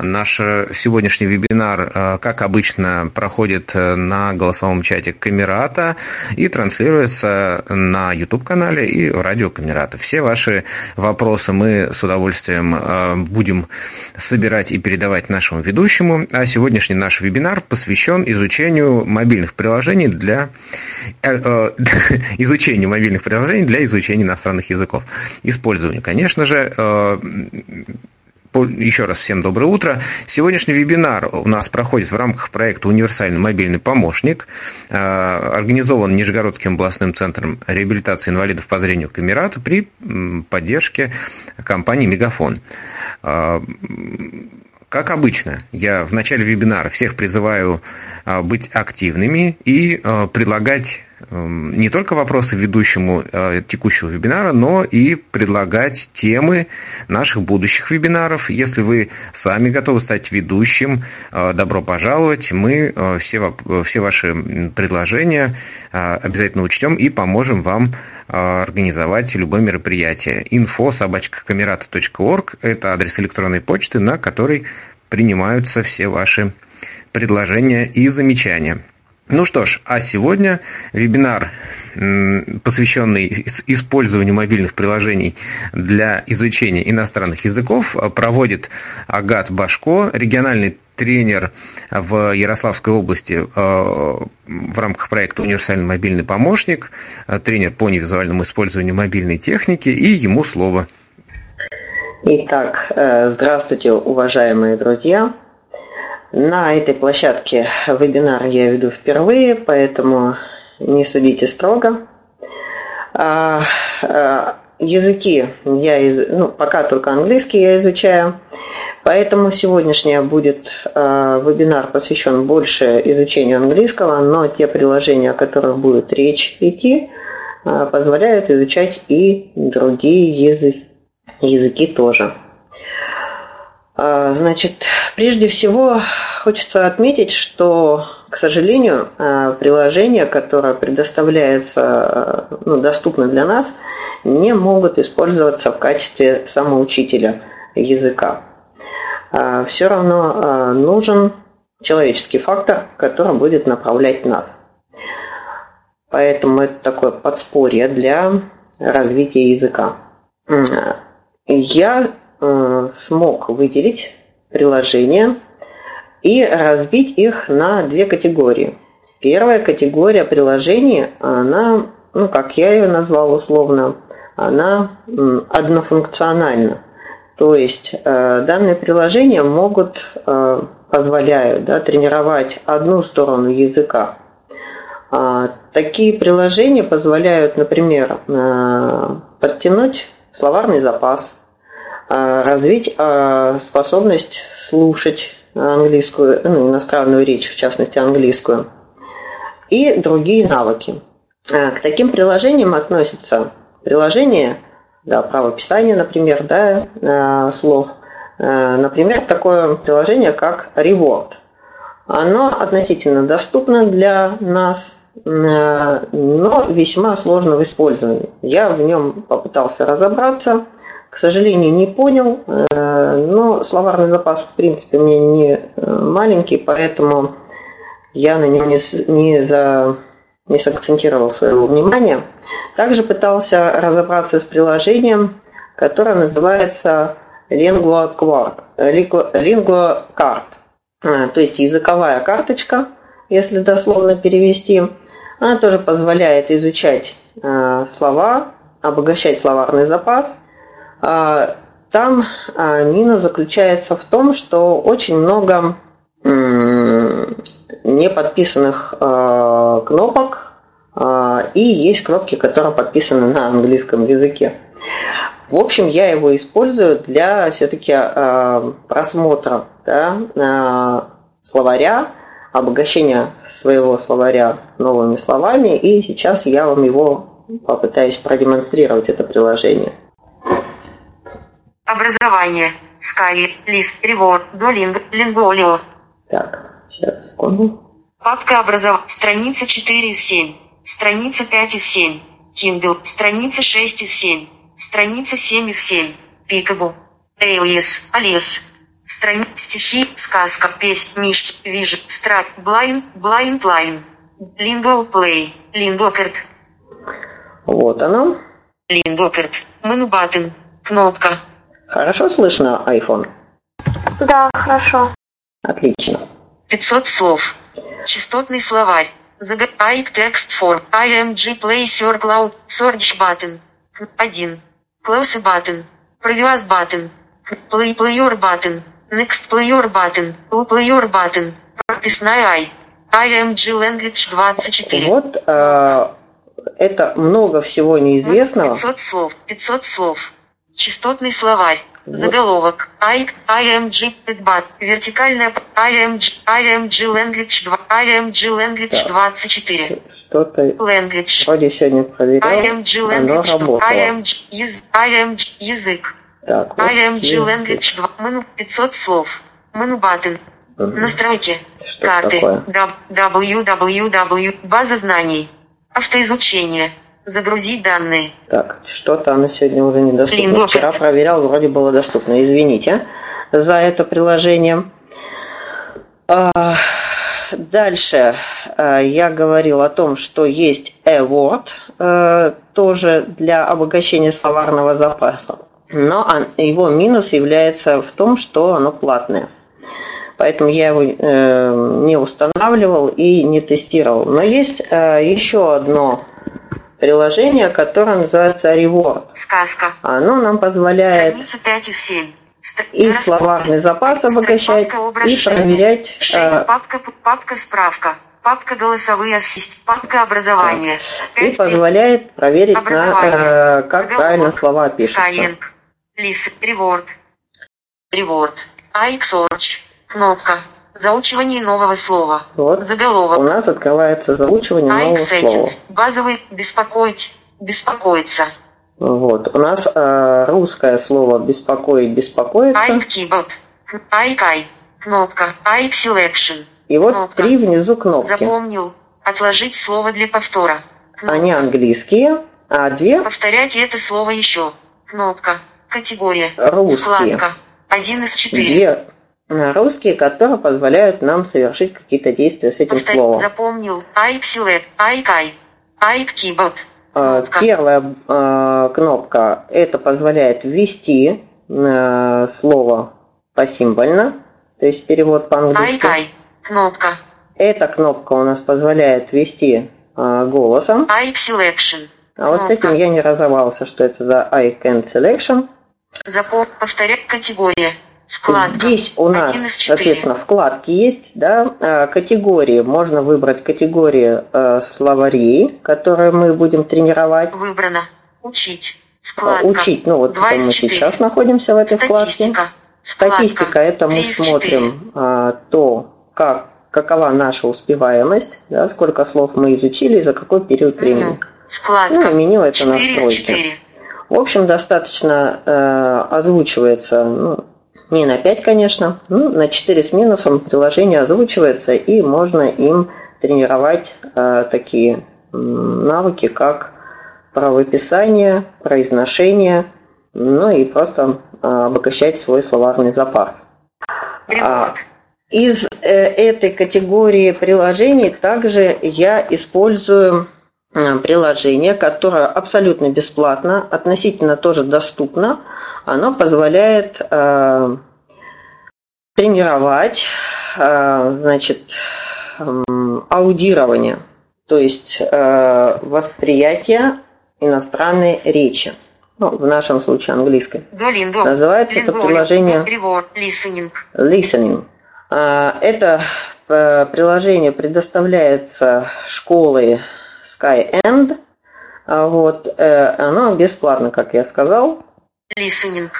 Наш сегодняшний вебинар, э, как обычно, проходит э, на голосовом чате Камерата и транслируется на YouTube-канале и радио Камерата. Все ваши вопросы мы с удовольствием э, будем собирать и передавать нашему ведущему. А сегодняшний наш вебинар посвящен изучению мобильных приложений для изучению мобильных приложений для изучения иностранных языков. Использованию, конечно же, еще раз всем доброе утро. Сегодняшний вебинар у нас проходит в рамках проекта «Универсальный мобильный помощник», э, организован Нижегородским областным центром реабилитации инвалидов по зрению Камерата при поддержке компании «Мегафон». Э, как обычно, я в начале вебинара всех призываю э, быть активными и предлагать не только вопросы ведущему э, текущего вебинара, но и предлагать темы наших будущих вебинаров. Если вы сами готовы стать ведущим, э, добро пожаловать. Мы э, все, все ваши предложения обязательно учтем и поможем вам организовать любое мероприятие. info собачкакамерата.орг – это адрес электронной почты, на который принимаются все ваши предложения и замечания. Ну что ж, а сегодня вебинар, посвященный использованию мобильных приложений для изучения иностранных языков, проводит Агат Башко, региональный тренер в Ярославской области э, в рамках проекта «Универсальный мобильный помощник», э, тренер по невизуальному использованию мобильной техники, и ему слово. Итак, э, здравствуйте, уважаемые друзья. На этой площадке вебинар я веду впервые, поэтому не судите строго. А, а, языки я, ну, пока только английский я изучаю, поэтому сегодняшний будет а, вебинар посвящен больше изучению английского, но те приложения, о которых будет речь идти, позволяют изучать и другие языки, языки тоже. А, значит, прежде всего хочется отметить, что, к сожалению, а, приложения, которые предоставляются, ну, доступны для нас, не могут использоваться в качестве самоучителя языка. А, Все равно нужен человеческий фактор, который будет направлять нас. Поэтому это такое подспорье для развития языка. Я смог выделить приложения и разбить их на две категории. Первая категория приложений, она, ну, как я ее назвал условно, она однофункциональна. То есть э, данные приложения могут, э, позволяют да, тренировать одну сторону языка. А, такие приложения позволяют, например, подтянуть словарный запас, развить а, способность слушать английскую, ну, иностранную речь, в частности английскую, и другие навыки. А, к таким приложениям относятся приложения да, правописания, например, да, слов. Например, такое приложение, как Reward. Оно относительно доступно для нас, но весьма сложно в использовании. Я в нем попытался разобраться – к сожалению, не понял, э, но словарный запас, в принципе, у меня не э, маленький, поэтому я на нем не, не, за, не сакцентировал своего внимания. Также пытался разобраться с приложением, которое называется Lingua Card, э, то есть языковая карточка, если дословно перевести. Она тоже позволяет изучать слова, обогащать словарный запас – там а, минус заключается в том, что очень много не подписанных а, кнопок, и есть кнопки, которые подписаны на английском языке. В общем, я его использую для все-таки просмотра да, словаря, обогащения своего словаря новыми словами, и сейчас я вам его попытаюсь продемонстрировать, это приложение. Образование. Sky, List, Reward, Duolingo, Lingolio. Так, сейчас, секунду. Папка образов. Страница 4 из 7. Страница 5 из 7. Kindle. Страница 6 из 7. Страница 7 из 7. Peekaboo. Alias, Alias. Страни... Стихи, сказка, песня, мишки, вижу, страт, блайн, блайнд лайн. Линго плей, лингокерт. Вот оно. Лингокерт. Мену баттен. Кнопка. Хорошо слышно, iPhone? Да, хорошо. Отлично. 500 слов. Частотный словарь. Загайк текст форм. IMG play your cloud. Search button. 1. Close button. Previous button. Play player button. Next player button. Loop player button. Прописная I. IMG language 24. Вот э, это много всего неизвестного. 500 слов. 500 слов. Частотный словарь. Заголовок. I, IMG Pidbat. Вертикальная IMG, IMG Language 2. IMG Language 24. Что-то Language. вроде сегодня проверял, IMG оно Language 2. работало. IMG, яз- IMG язык. Так, вот IMG язык. Language 2. Мену 500 слов. Мену баттен. Мгм. Настройки. Что Карты. такое? Даб- www. База знаний. Автоизучение. Загрузить данные. Так, что-то оно сегодня уже недоступно. Лингофер. Вчера проверял, вроде было доступно. Извините за это приложение. А, Дальше а, я говорил о том, что есть e-word, э, тоже для обогащения словарного запаса. Но его минус является в том, что оно платное. Поэтому я его э, не устанавливал и не тестировал. Но есть э, еще одно приложение, которое называется Reward. Сказка. Оно нам позволяет Страница 5 из 7. Ст- и словарный запас обогащать, и проверять. Шесть. э, Папка, папка справка. Папка голосовые ассист. Папка образование. и Пять. позволяет проверить, на, э, как Заголовок. правильно слова пишутся. Skyeng. Лис. Реворд. Реворд. iXearch. Кнопка. Заучивание нового слова. Вот. У Заголовок. нас открывается заучивание нового слова. iXettings. Базовый. Беспокоить. Беспокоиться. Вот. У нас э, русское слово беспокоить, беспокоиться. iKeyboard. iKai. Кнопка. iSelection. И вот кнопка. три внизу кнопки. Запомнил. Отложить слово для повтора. Кнопка. Они английские, а две Повторять это слово еще. Кнопка. Категория. русские. Вкладка. Один из четыре. Две э, русские, которые позволяют нам совершить какие-то действия с этим Повтор- словом. Запомнил. iPsilab. iKai. iKeyboard. Э. Первая э, кнопка это позволяет ввести э, слово посимвольно, то есть перевод по-английски. iKai. Кнопка. Эта кнопка у нас позволяет ввести э, голосом. iSelection. А вот с кнопка. этим я не разобрался, что это за I can selection. Запом... Повторять категория. Вкладка. Здесь у нас, соответственно, вкладки есть, да, э, категории. Можно выбрать категории э, словарей, которые мы будем тренировать. Выбрано. Учить. Э, Вкладка. Учить, ну вот мы сейчас находимся в этой вкладке. Статистика. Вкладка. Статистика это мы Три из смотрим а, то, как, какова наша успеваемость, да, сколько слов мы изучили и за какой период времени. Вкладка. Ну, меню это Четыре из настройки. четыре. В общем, достаточно э, озвучивается, ну, не на 5, конечно, ну, на 4 с минусом приложение озвучивается, и можно им тренировать э, такие навыки, как правописание, произношение, ну и просто э, обогащать свой словарный запас. А. Из э, этой категории приложений также я использую э, приложение, которое абсолютно бесплатно, относительно тоже доступно. Оно позволяет э, тренировать, э, значит, эм, аудирование, то есть э, восприятие иностранной речи. Ну, в нашем случае английской. Duolingo. Называется это Lingorio. приложение. Listening. Listening. А, Это э, приложение предоставляется школой SkyEnd. А Вот, э, оно бесплатно, как я сказал. Listening.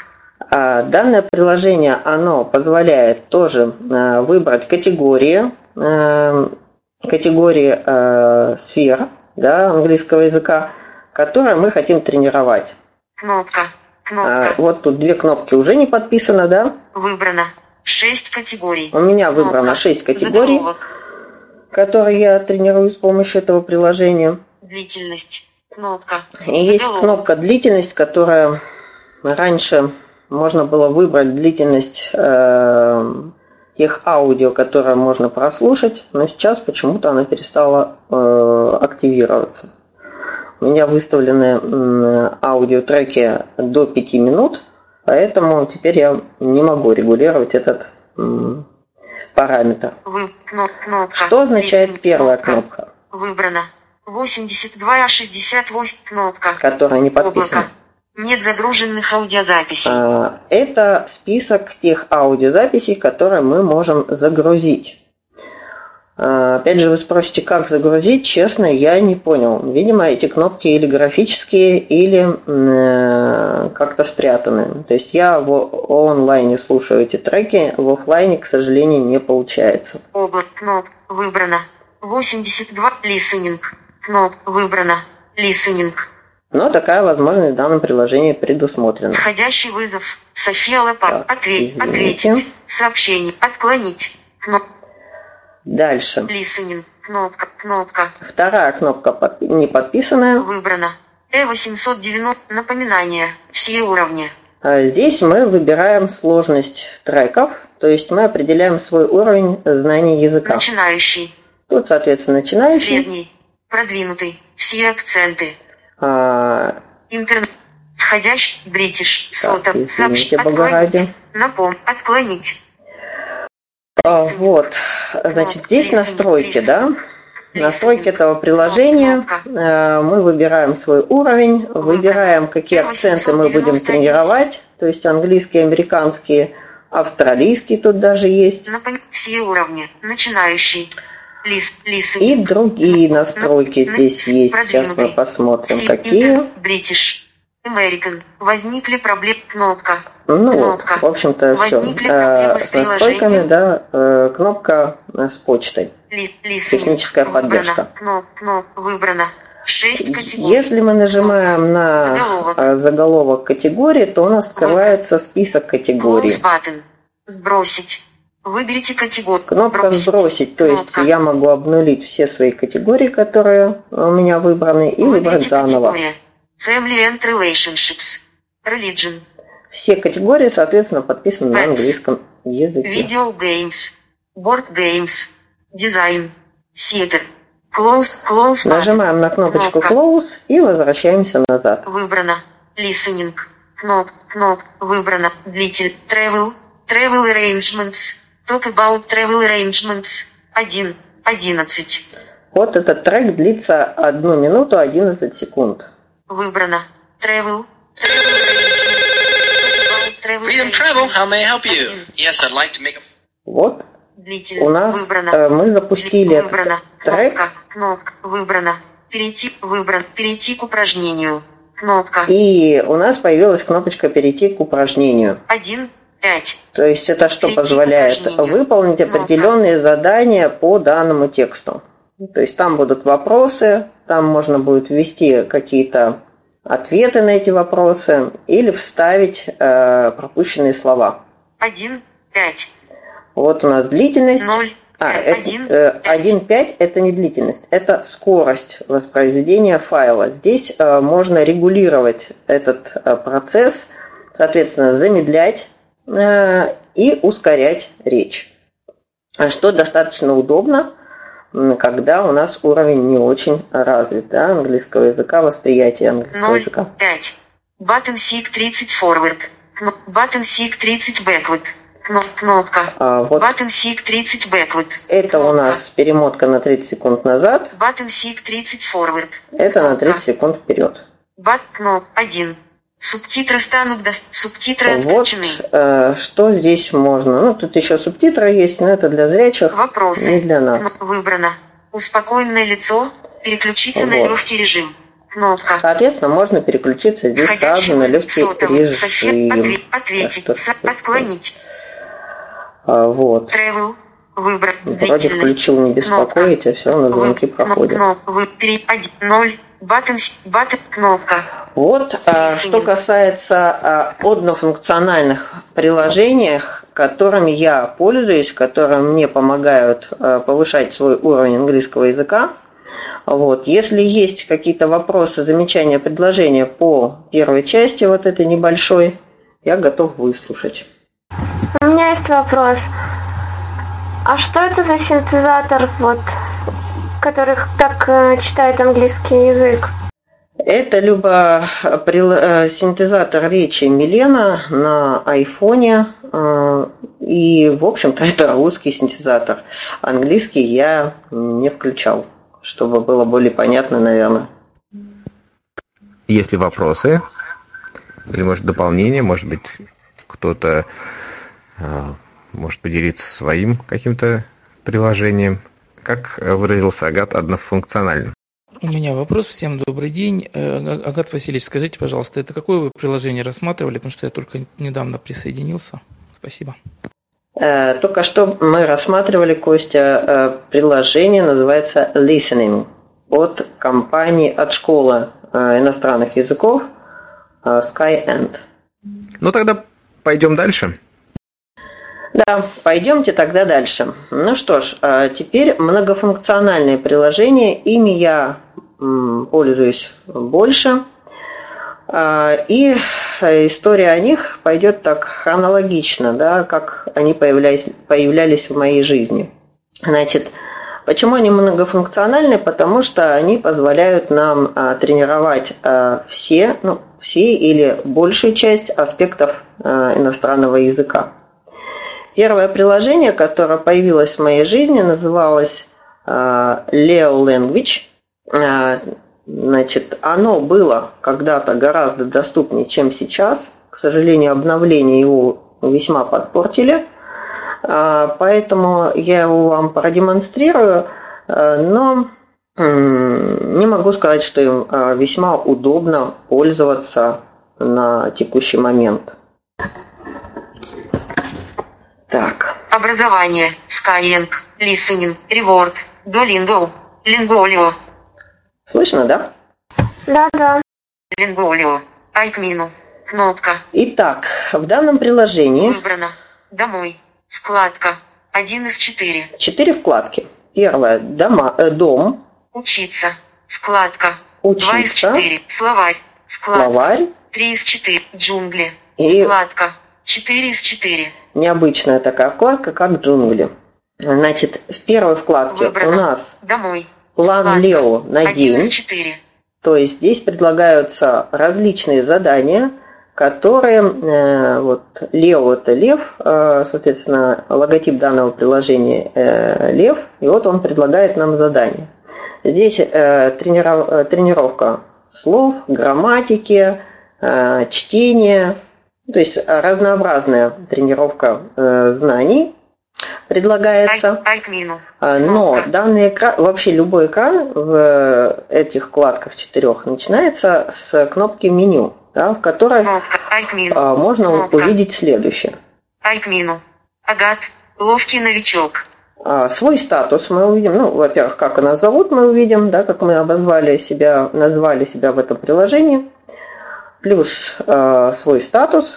А Данное приложение, оно позволяет тоже э, выбрать категории, э, категории сфер да, английского языка, которые мы хотим тренировать. Кнопка. А, Кнопка. Вот тут две кнопки уже не подписано, да? Выбрано. Шесть категорий. У меня выбрано Кнопка. 6 категорий. Заголовок. которые я тренирую с помощью этого приложения. Длительность. Кнопка. И есть кнопка длительность, которая раньше можно было выбрать длительность э, тех аудио, которые можно прослушать, но сейчас почему-то она перестала э, активироваться. У меня выставлены э, аудиотреки до 5 минут, поэтому теперь я не могу регулировать этот э, параметр. Вы, кноп, кнопка. Что означает Listen, первая кнопка, Выбрано. 82 68 кнопка. которая не подписана? Облако. Нет загруженных аудиозаписей. А, Это список тех аудиозаписей, которые мы можем загрузить. А, Опять же, вы спросите, как загрузить? Честно, я не понял. Видимо, эти кнопки или графические, или э, как-то спрятаны. То есть я в онлайне слушаю эти треки, в офлайне, к сожалению, не получается. Облак. Кноп. Выбрано. 82. Listening. Кноп. Выбрано. Listening. Но такая возможность в данном приложении предусмотрена. Входящий вызов. София Лапа. Так, Ответь. извините. Ответить. Сообщение. Отклонить. Кноп. Дальше. Listening. Кнопка. Кнопка. Вторая кнопка под- не подписанная. Выбрано. Э890. Напоминание. Все уровни. А Здесь мы выбираем сложность треков, то есть мы определяем свой уровень знания языка. Начинающий. Тут, соответственно, начинающий. Средний. Продвинутый. Все акценты. А, Интернет. Входящий. Бритиш. Бога ради. Отклонить. Напом. Отклонить. вот, значит, здесь настройки, да? Настройки этого приложения. Э, Мы выбираем свой уровень, выбираем, какие акценты мы будем тренировать. То есть английский, американский, австралийский тут даже есть. Все уровни. Начинающий. И другие настройки здесь есть. Сейчас мы посмотрим, какие. Бритиш. American. Возникли проблемы. Кнопка. Ну, Кнопка. в общем-то, все. Возникли проблемы с С настройками, да, э, кнопка э, с почтой. Лист. Лист. Техническая поддержка. Выбрано. Кноп. Кноп. Выбрано. Шесть категорий. Если мы нажимаем на Заголовок. э, заголовок категории, то у нас открывается список категорий. Сбросить. Выберите категорию. Кнопка «Сбросить», то есть Кнопка. я могу обнулить все свои категории, которые у меня выбраны, и выбрать Выберите заново. категория. Family and Relationships. Religion. Все категории, соответственно, подписаны на Pets. английском языке. Video games. Board games. Design. Theater. Close. Close. Нажимаем на кнопочку Кнопка. «Close» и возвращаемся назад. Выбрано. Listening. Кноп. Кноп. Выбрано. Длитель. Travel. Travel arrangements. Talk about travel arrangements. 1. 11. Вот этот трек длится 1 минуту 11 секунд. Выбрано. Travel. Freedom Travel, how may I help you? Один. Yes, I'd like to make a Вот Длитель. у нас Выбрано. э, мы запустили этот Выбрано. трек, Кнопка. Кнопка. Выбрано. Перейти. Выбран. Перейти к упражнению. Кнопка. и у нас появилась кнопочка «Перейти к упражнению». 1. 5. То есть это что позволяет выполнить Кнопка. определенные задания по данному тексту. То есть там будут вопросы, там можно будет ввести какие-то ответы на эти вопросы или вставить э, пропущенные слова. 1. 5. Вот у нас длительность. 0. А, это, 1. э, 1.5 это не длительность, это скорость воспроизведения файла. Здесь э, можно регулировать этот э, процесс, соответственно, замедлять э, и ускорять речь. А Что достаточно удобно, когда у нас уровень не очень развит да, английского языка, восприятие английского 0. языка. 5. Button Seek 30 forward. Button Seek 30 backward. Кно- Кнопка. А, вот Button Seek 30 backward. это у Кнопка. нас перемотка на 30 секунд назад, Button Seek 30 forward. это на Кнопка. 30 секунд вперед. Бат кноп 1. Субтитры станут до... Субтитры Вот э, что здесь можно. Ну, тут еще субтитры есть, но это для зрячих, Вопросы. не для нас. Выбрано. Успокоенное лицо. Переключиться на Вот. легкий режим. Кнопка. Соответственно, можно переключиться здесь Входящий сразу на легкий сотовый. София, режим. отве- Ответить. Так, Со- что- Отклонить. А, вот. Travel. Выбрать. Вроде Длительность. включил не беспокоить, а все равно звонки проходят. Вы. Баттон, баттон, кнопка. Вот, а, что касается а, однофункциональных приложениях, которыми я пользуюсь, которые мне помогают а, повышать свой уровень английского языка. Вот. Если есть какие-то вопросы, замечания, предложения по первой части вот этой небольшой, я готов выслушать. У меня есть вопрос. А что это за синтезатор, вот, который так э, читает английский язык? Это либо э, синтезатор речи Милена на айфоне, э, и, в общем-то, это русский синтезатор. Английский я не включал, чтобы было более понятно, наверное. Есть ли вопросы? Или, может, дополнение? Может быть, кто-то э, может поделиться своим каким-то приложением? Как выразился Агат, однофункциональным? У меня вопрос. Всем добрый день. Э, Агат Васильевич, скажите, пожалуйста, это какое вы приложение рассматривали? Потому что я только недавно присоединился. Спасибо. Э, только что мы рассматривали, Костя, э, приложение, называется Listening от компании, от школы иностранных языков SkyEnd. Ну тогда пойдем дальше. Да, пойдемте тогда дальше. Ну что ж, теперь многофункциональное приложение. Ими я пользуюсь больше. А, и история о них пойдет так хронологично, да, как они появлялись, появлялись в моей жизни. Значит, почему они многофункциональны? Потому что они позволяют нам а, тренировать а, все, ну, все или большую часть аспектов иностранного языка. Первое приложение, которое появилось в моей жизни, называлось Leo Language. А, значит, оно было когда-то гораздо доступнее, чем сейчас. К сожалению, обновление его весьма подпортили. А, поэтому я его вам продемонстрирую, но не могу сказать, что им весьма удобно пользоваться на текущий момент. Так. Образование. Skyeng. Listening. Reward. Duolingo. Linguolio. Слышно, да? Да, да. Линголио. Айкмину. Кнопка. Итак, в данном приложении... Выбрано. Домой. Вкладка. Один из четыре. Четыре вкладки. Первая дома, э, дом. Учиться. Вкладка. Учиться. Два из четыре. Словарь. Вкладка. Словарь. Три из четыре. Джунгли. И... Вкладка. Четыре из четыре. Необычная такая вкладка, как джунгли. Значит, в первой вкладке Выбрано. у нас Домой. план Лео на день. То есть здесь предлагаются различные задания, которые, э, вот Лео это лев, э, соответственно, логотип данного приложения э, лев, и вот он предлагает нам задание. Здесь э, трениров, э, тренировка слов, грамматики, э, чтения, то есть разнообразная тренировка э, знаний предлагается. А, Но Кнопка. данный экран, вообще любой экран в этих вкладках четырех начинается с кнопки меню, да, в которой а, можно увидеть следующее. Агат. Ловкий новичок. А, Свой статус мы увидим, ну, во-первых, как нас зовут, мы увидим, да, как мы обозвали себя, назвали себя в этом приложении, плюс а, свой статус.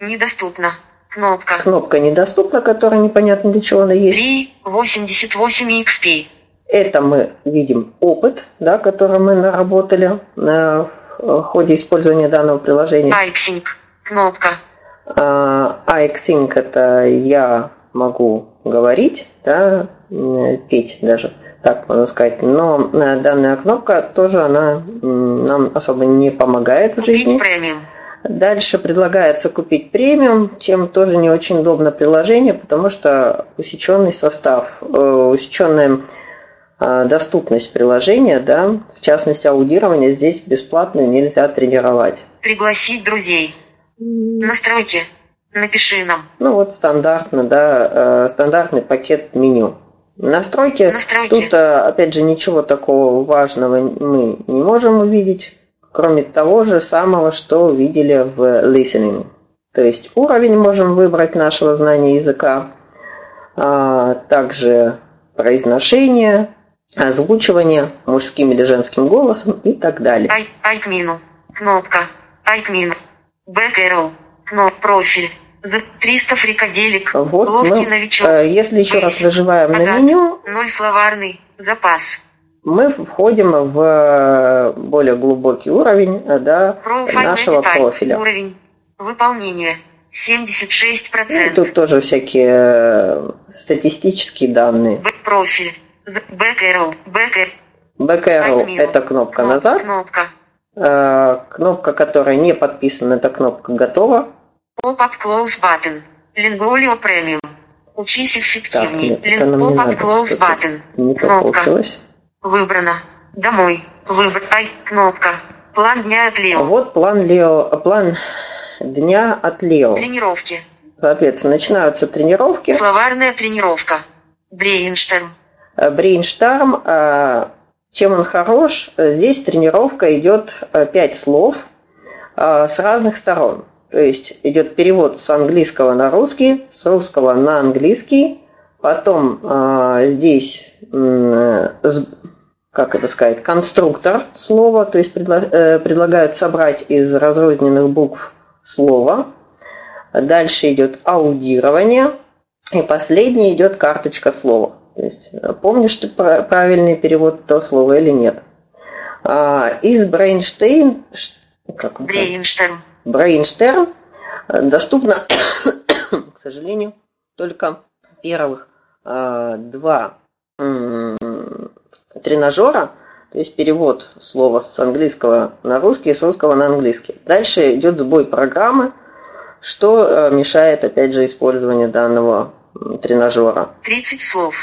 Недоступно. Кнопка. кнопка недоступна, которая непонятно для чего она есть. 3. 88 XP. Это мы видим опыт, да, который мы наработали э, в ходе использования данного приложения. iXync. Кнопка. А iXync это я могу говорить, да, э, петь даже, так можно сказать. Но э, данная кнопка тоже она нам особо не помогает в жизни. Купить премиум. Дальше предлагается купить премиум, чем тоже не очень удобно приложение, потому что усеченный состав, э, усеченная э, доступность приложения, да, в частности аудирование здесь бесплатно нельзя тренировать. Пригласить друзей. Настройки. Напиши нам. Ну вот стандартно, да, стандартный пакет меню. Настройки. Настройки. Тут, э, опять же, ничего такого важного мы не можем увидеть, кроме того же самого, что увидели в listening. То есть уровень можем выбрать нашего знания языка, а также произношение, озвучивание мужским или женским голосом и так далее. Ай, Айкмину. Кнопка. Айкмин. Back arrow. Кноп профиль. За 300 фрикаделек. Вот Ловкий мы, новичок. э, если еще раз Бейсик. заживаем на Агат. меню, Ноль словарный. Запас. мы входим в э, более глубокий уровень э, да, нашего Type. профиля. Уровень. Выполнение. 76%. Ну, тут тоже всякие статистические данные. Профиль. Back arrow Back – это кнопка Кноп- назад. Кнопка. Кнопка, которая не подписана, это кнопка готова. Pop-up close button. Lingolio Premium. Учись не Pop-up close button. Кнопка. получилось. Выбрано. Домой. Выбор. Ай. Кнопка. План дня от Лео. Вот план Лео, план дня от Лео. Тренировки. Соответственно, начинаются тренировки. Словарная тренировка. Брейншторм. Э, Брейнштарм, э, чем он хорош? Здесь тренировка идет э, пять слов с разных сторон. То есть идет перевод с английского на русский, с русского на английский. Потом э, здесь, э, как это сказать, конструктор слова, то есть предла- э, предлагают собрать из разрозненных букв слово. Дальше идет аудирование. И последний идет карточка слова. То есть, э, помнишь ты пра- правильный перевод этого слова или нет? А, из Брейнштейн... Как? Брейншторм. Брейншторм э, доступно, к сожалению, только первых э, два тренажера, то есть перевод слова с английского на русский и с русского на английский. Дальше идет сбой программы, что э, мешает, опять же, использованию данного тренажера. 30 слов.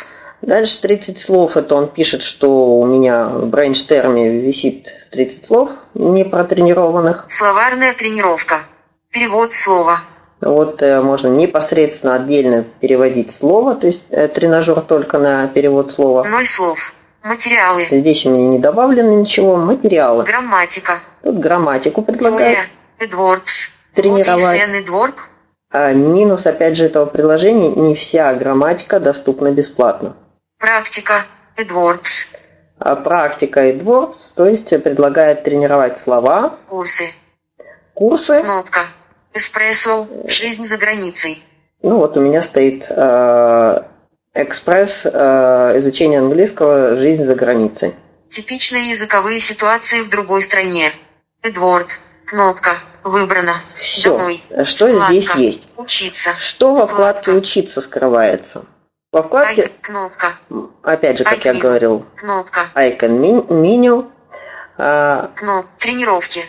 Дальше 30 слов, это он пишет, что у меня в брейнштерме висит 30 слов не протренированных. Словарная тренировка. Перевод слова. Вот э, можно непосредственно отдельно переводить слово, то есть э, тренажер только на перевод слова. Ноль слов. Материалы. Здесь у меня не добавлено ничего, материалы. Грамматика. Тут грамматику предлагают. Эдворпс. Тренировать. Эдворп. А минус, опять же, этого приложения, не вся грамматика доступна бесплатно. Практика. Эдворпс. А практика и то есть предлагает тренировать слова, Курсы. курсы. Кнопка. Эспрессо. Жизнь за границей. Ну вот у меня стоит э, экспресс э, изучение английского «Жизнь за границей». Типичные языковые ситуации в другой стране. Эдворд. Кнопка. Выбрано. Все. Домой. Что Вкладка. здесь есть? Учиться. Что во вкладке Вкладка. «Учиться» скрывается? Во вкладке. Кнопка. опять же, как я говорил, Кнопка. Icon ми- меню, а, Кноп. Тренировки.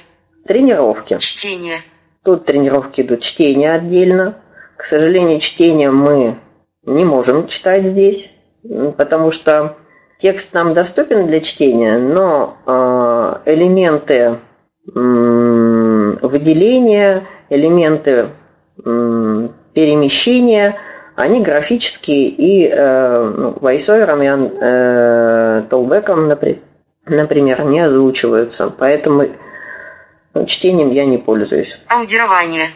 тренировки. Чтение. Тут тренировки идут чтение отдельно. К сожалению, чтение мы не можем читать здесь, потому что текст нам доступен для чтения, но а, элементы выделения, элементы перемещения, они графические и э, ну, войсовером и э, толбеком, напри- например, не озвучиваются. Поэтому ну, чтением я не пользуюсь. Аудирование.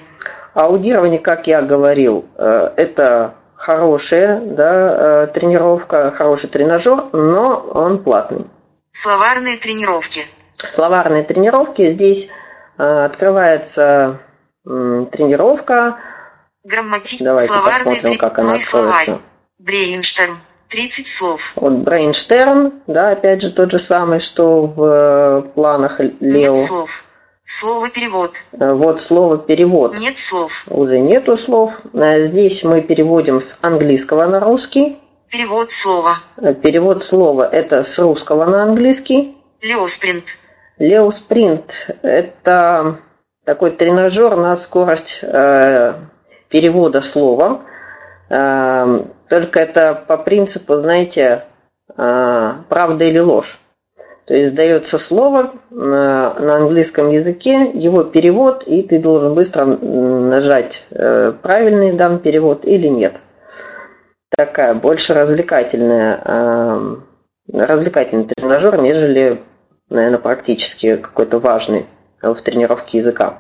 Аудирование, как я говорил, э, это хорошая да, э, тренировка, хороший тренажер, но он платный. Словарные тренировки. Словарные тренировки. Здесь э, открывается тренировка. Грамматик. Давайте Словарный посмотрим, как она откроется. Брейншторм. 30 слов. Вот Брейнштерн, да, опять же тот же самый, что в э, планах Лео. Нет слов. Слово перевод. Э, Вот слово перевод. Нет слов. Уже нету слов. Э, Здесь мы переводим с английского на русский. Перевод слова. Перевод слова это с русского на английский. Леоспринт. Лео Спринт – это такой тренажер на скорость э, перевода слова. Э, только это по принципу, знаете, э, правда или ложь. То есть дается слово э, на английском языке, его перевод, и ты должен быстро нажать э, правильный дан перевод или нет. Такая больше развлекательная, э, развлекательный тренажер, нежели наверное, практически какой-то важный в тренировке языка.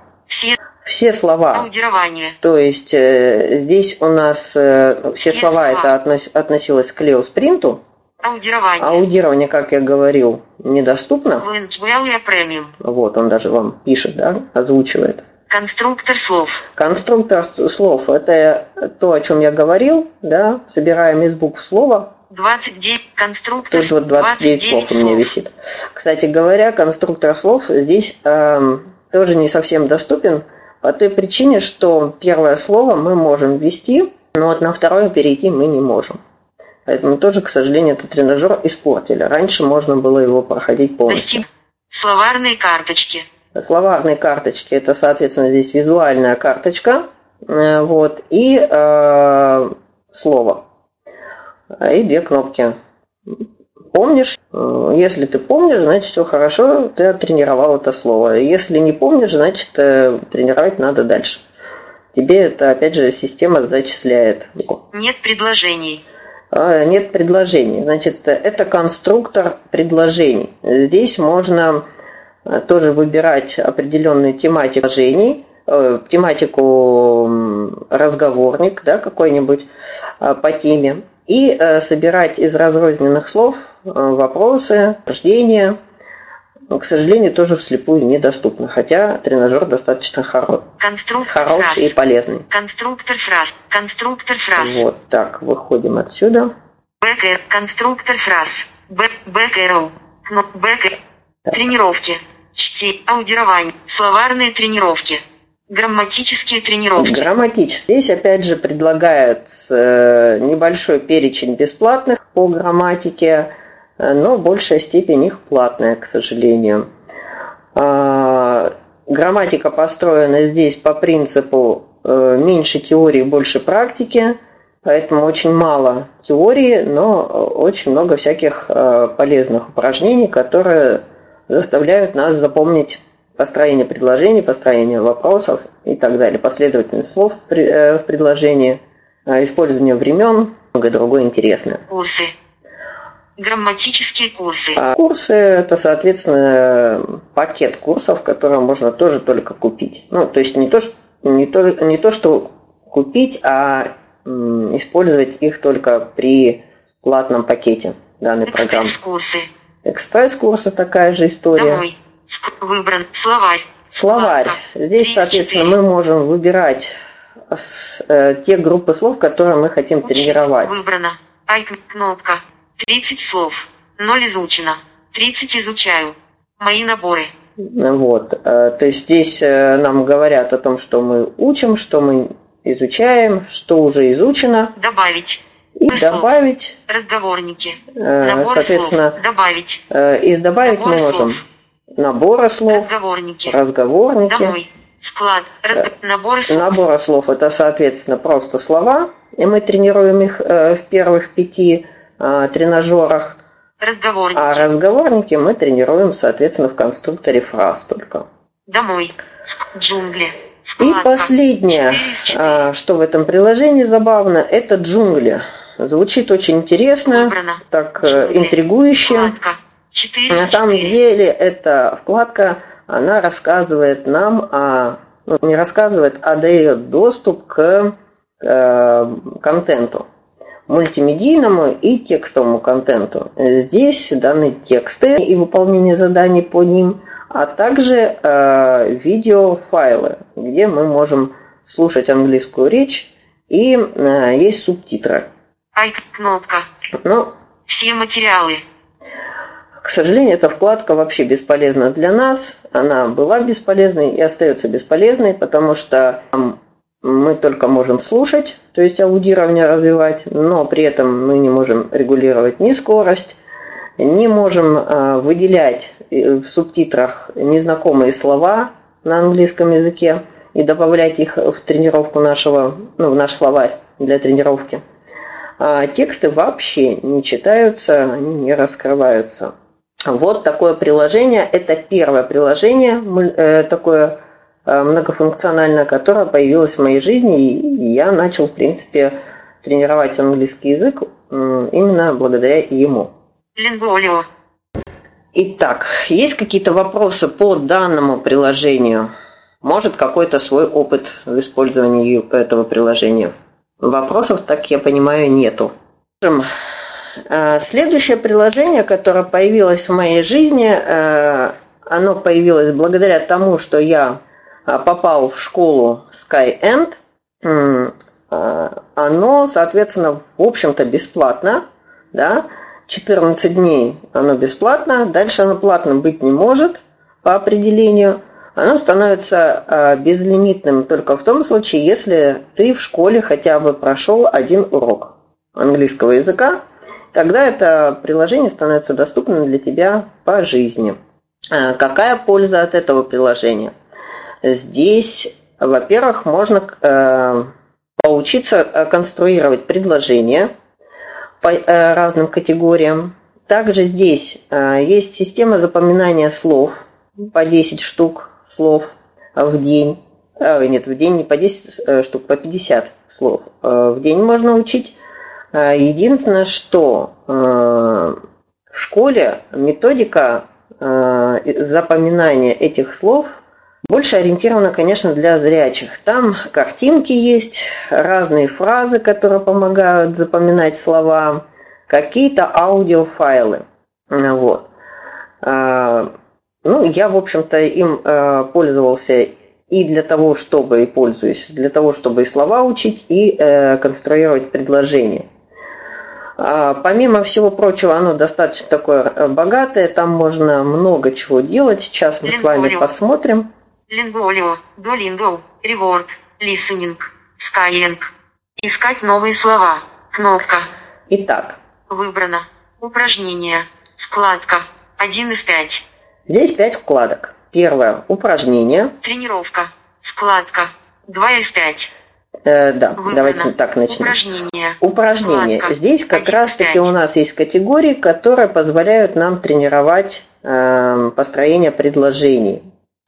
Все. Слова, Аудирование. то есть э, здесь у нас э, все, Все слова, слова. это относ- относилось к Лео-спринту, Аудирование. аудирование, как я говорил, недоступно. Премиум. Вот, он даже вам пишет, да, озвучивает. Конструктор слов. Конструктор слов – это то, о чем я говорил, да, собираем из букв слова, 29. Конструктор Тут вот 29 слов у меня висит. Кстати говоря, конструктор слов здесь эм, тоже не совсем доступен, По той причине, что первое слово мы можем ввести, но вот на второе перейти мы не можем. Поэтому тоже, к сожалению, этот тренажер испортили. Раньше можно было его проходить полностью. Словарные карточки. Словарные карточки – это, соответственно, здесь визуальная карточка, э, вот, и э, слово. И две кнопки. Помнишь? Э, если ты помнишь, значит все хорошо, ты оттренировал это слово. Если не помнишь, значит э, тренировать надо дальше. Тебе это, опять же, система зачисляет. Нет предложений. А, нет предложений. Значит, это конструктор предложений. Здесь можно э, тоже выбирать определенную тематику предложений, тематику разговорник, да, какой-нибудь по теме, и собирать из разрозненных слов Э, вопросы, выражения, к сожалению, тоже вслепую недоступны, хотя тренажер достаточно хоро... Конструктор хороший фраз. и полезный. Конструктор фраз. Конструктор фраз. Вот так, выходим отсюда. Back конструктор фраз. Back back arrow. Бэк Тренировки. Чти. Аудирование. Словарные тренировки. Грамматические тренировки. Грамматические. Здесь опять же предлагается небольшой перечень бесплатных по грамматике но большая степень их платная, к сожалению. А, грамматика построена здесь по принципу э, меньше теории, больше практики, поэтому очень мало теории, но очень много всяких э, полезных упражнений, которые заставляют нас запомнить построение предложений, построение вопросов и так далее, последовательность слов в э, предложении, использование времен, многое другое интересное. Курсы. Грамматические курсы. А курсы – это, соответственно, пакет курсов, которые можно тоже только купить. Ну, то есть не то, что, не то, не то что купить, а использовать их только при платном пакете данной программы. Экспресс-курсы. Экспресс-курсы – такая же история. Домой. Выбран. Словарь. Словарь. Здесь, 34. соответственно, мы можем выбирать э, те группы слов, которые мы хотим Учить. тренировать. Выбрано. Айк. Кнопка. 30 слов. 0 изучено. 30 изучаю. Мои наборы. Вот. э, То есть здесь э, нам говорят о том, что мы учим, что мы изучаем, что уже изучено, Добавить. и Слов. добавить, Разговорники. Набор соответственно, слов. Добавить. из добавить Набор мы можем слов. Набора слов, Разговорники. разговорники. Домой. Вклад. Разг... Наборы слов. Набора слов это, соответственно, просто слова, и мы тренируем их э, в первых пяти э, тренажерах, Разговорники. а разговорники мы тренируем, соответственно, в конструкторе фраз только. Домой. Джунгли. И Вкладка. последнее, Четыре из четыре. а, что в этом приложении забавно, это джунгли. Звучит очень интересно, Выбрано. так э, Джунгли. интригующе. Вкладка. 4 На самом 4. деле эта вкладка, она рассказывает нам о, ну, не рассказывает, а дает доступ к э, контенту мультимедийному и текстовому контенту. Здесь даны тексты и выполнение заданий по ним, а также э, видеофайлы, где мы можем слушать английскую речь и э, есть субтитры. Айк. Кнопка. Но Все материалы. К сожалению, эта вкладка вообще бесполезна для нас. Она была бесполезной и остается бесполезной, потому что мы только можем слушать, то есть аудирование развивать, но при этом мы не можем регулировать ни скорость, не можем э, выделять э, в субтитрах незнакомые слова на английском языке и добавлять их в тренировку нашего, ну, в наш словарь для тренировки. А тексты вообще не читаются, они не раскрываются. Вот такое приложение. Это первое приложение э, такое э, многофункциональное, которое появилось в моей жизни, и я начал, в принципе, тренировать английский язык именно благодаря ему. Линголио. Итак, есть какие-то вопросы по данному приложению? Может, какой-то свой опыт в использовании этого приложения? Вопросов, так я понимаю, нету. Э, Следующее приложение, которое появилось в моей жизни, э, оно появилось благодаря тому, что я э, попал в школу SkyEnd. Оно, соответственно, в общем-то бесплатно, да, 14 дней оно бесплатно, дальше оно платно быть не может по определению. оно становится безлимитным только в том случае, если ты в школе хотя бы прошел один урок английского языка, тогда это приложение становится доступным для тебя по жизни. Э, какая польза от этого приложения? Здесь, во-первых, можно э, поучиться конструировать предложения по разным категориям. Также здесь есть система запоминания слов по 10 штук слов в день. Нет, в день не по 10 штук, по 50 слов в день можно учить. А, единственное, что э, в школе методика э, запоминания этих слов больше ориентирована, конечно, для зрячих. Там картинки есть, разные фразы, которые помогают запоминать слова, какие-то аудиофайлы. Вот. Ну, я, в общем-то, им э, пользовался и для того, чтобы, и пользуюсь, для того, чтобы и слова учить, и конструировать предложения. А, помимо всего прочего, оно достаточно такое э, богатое, там можно много чего делать. Сейчас мы с вами посмотрим. Линголио, Duolingo, Reward, Listening, Skyeng. Искать новые слова. Кнопка. Итак. Выбрано. Упражнение. Вкладка. 1 из 5. Здесь 5 вкладок. Первое. Упражнение. Тренировка. Вкладка. 2 из 5. Э, да, Выбрано. давайте так начнем. Упражнение. Упражнение. Вкладка. Здесь как раз-таки у нас есть категории, которые позволяют нам тренировать э, построение предложений.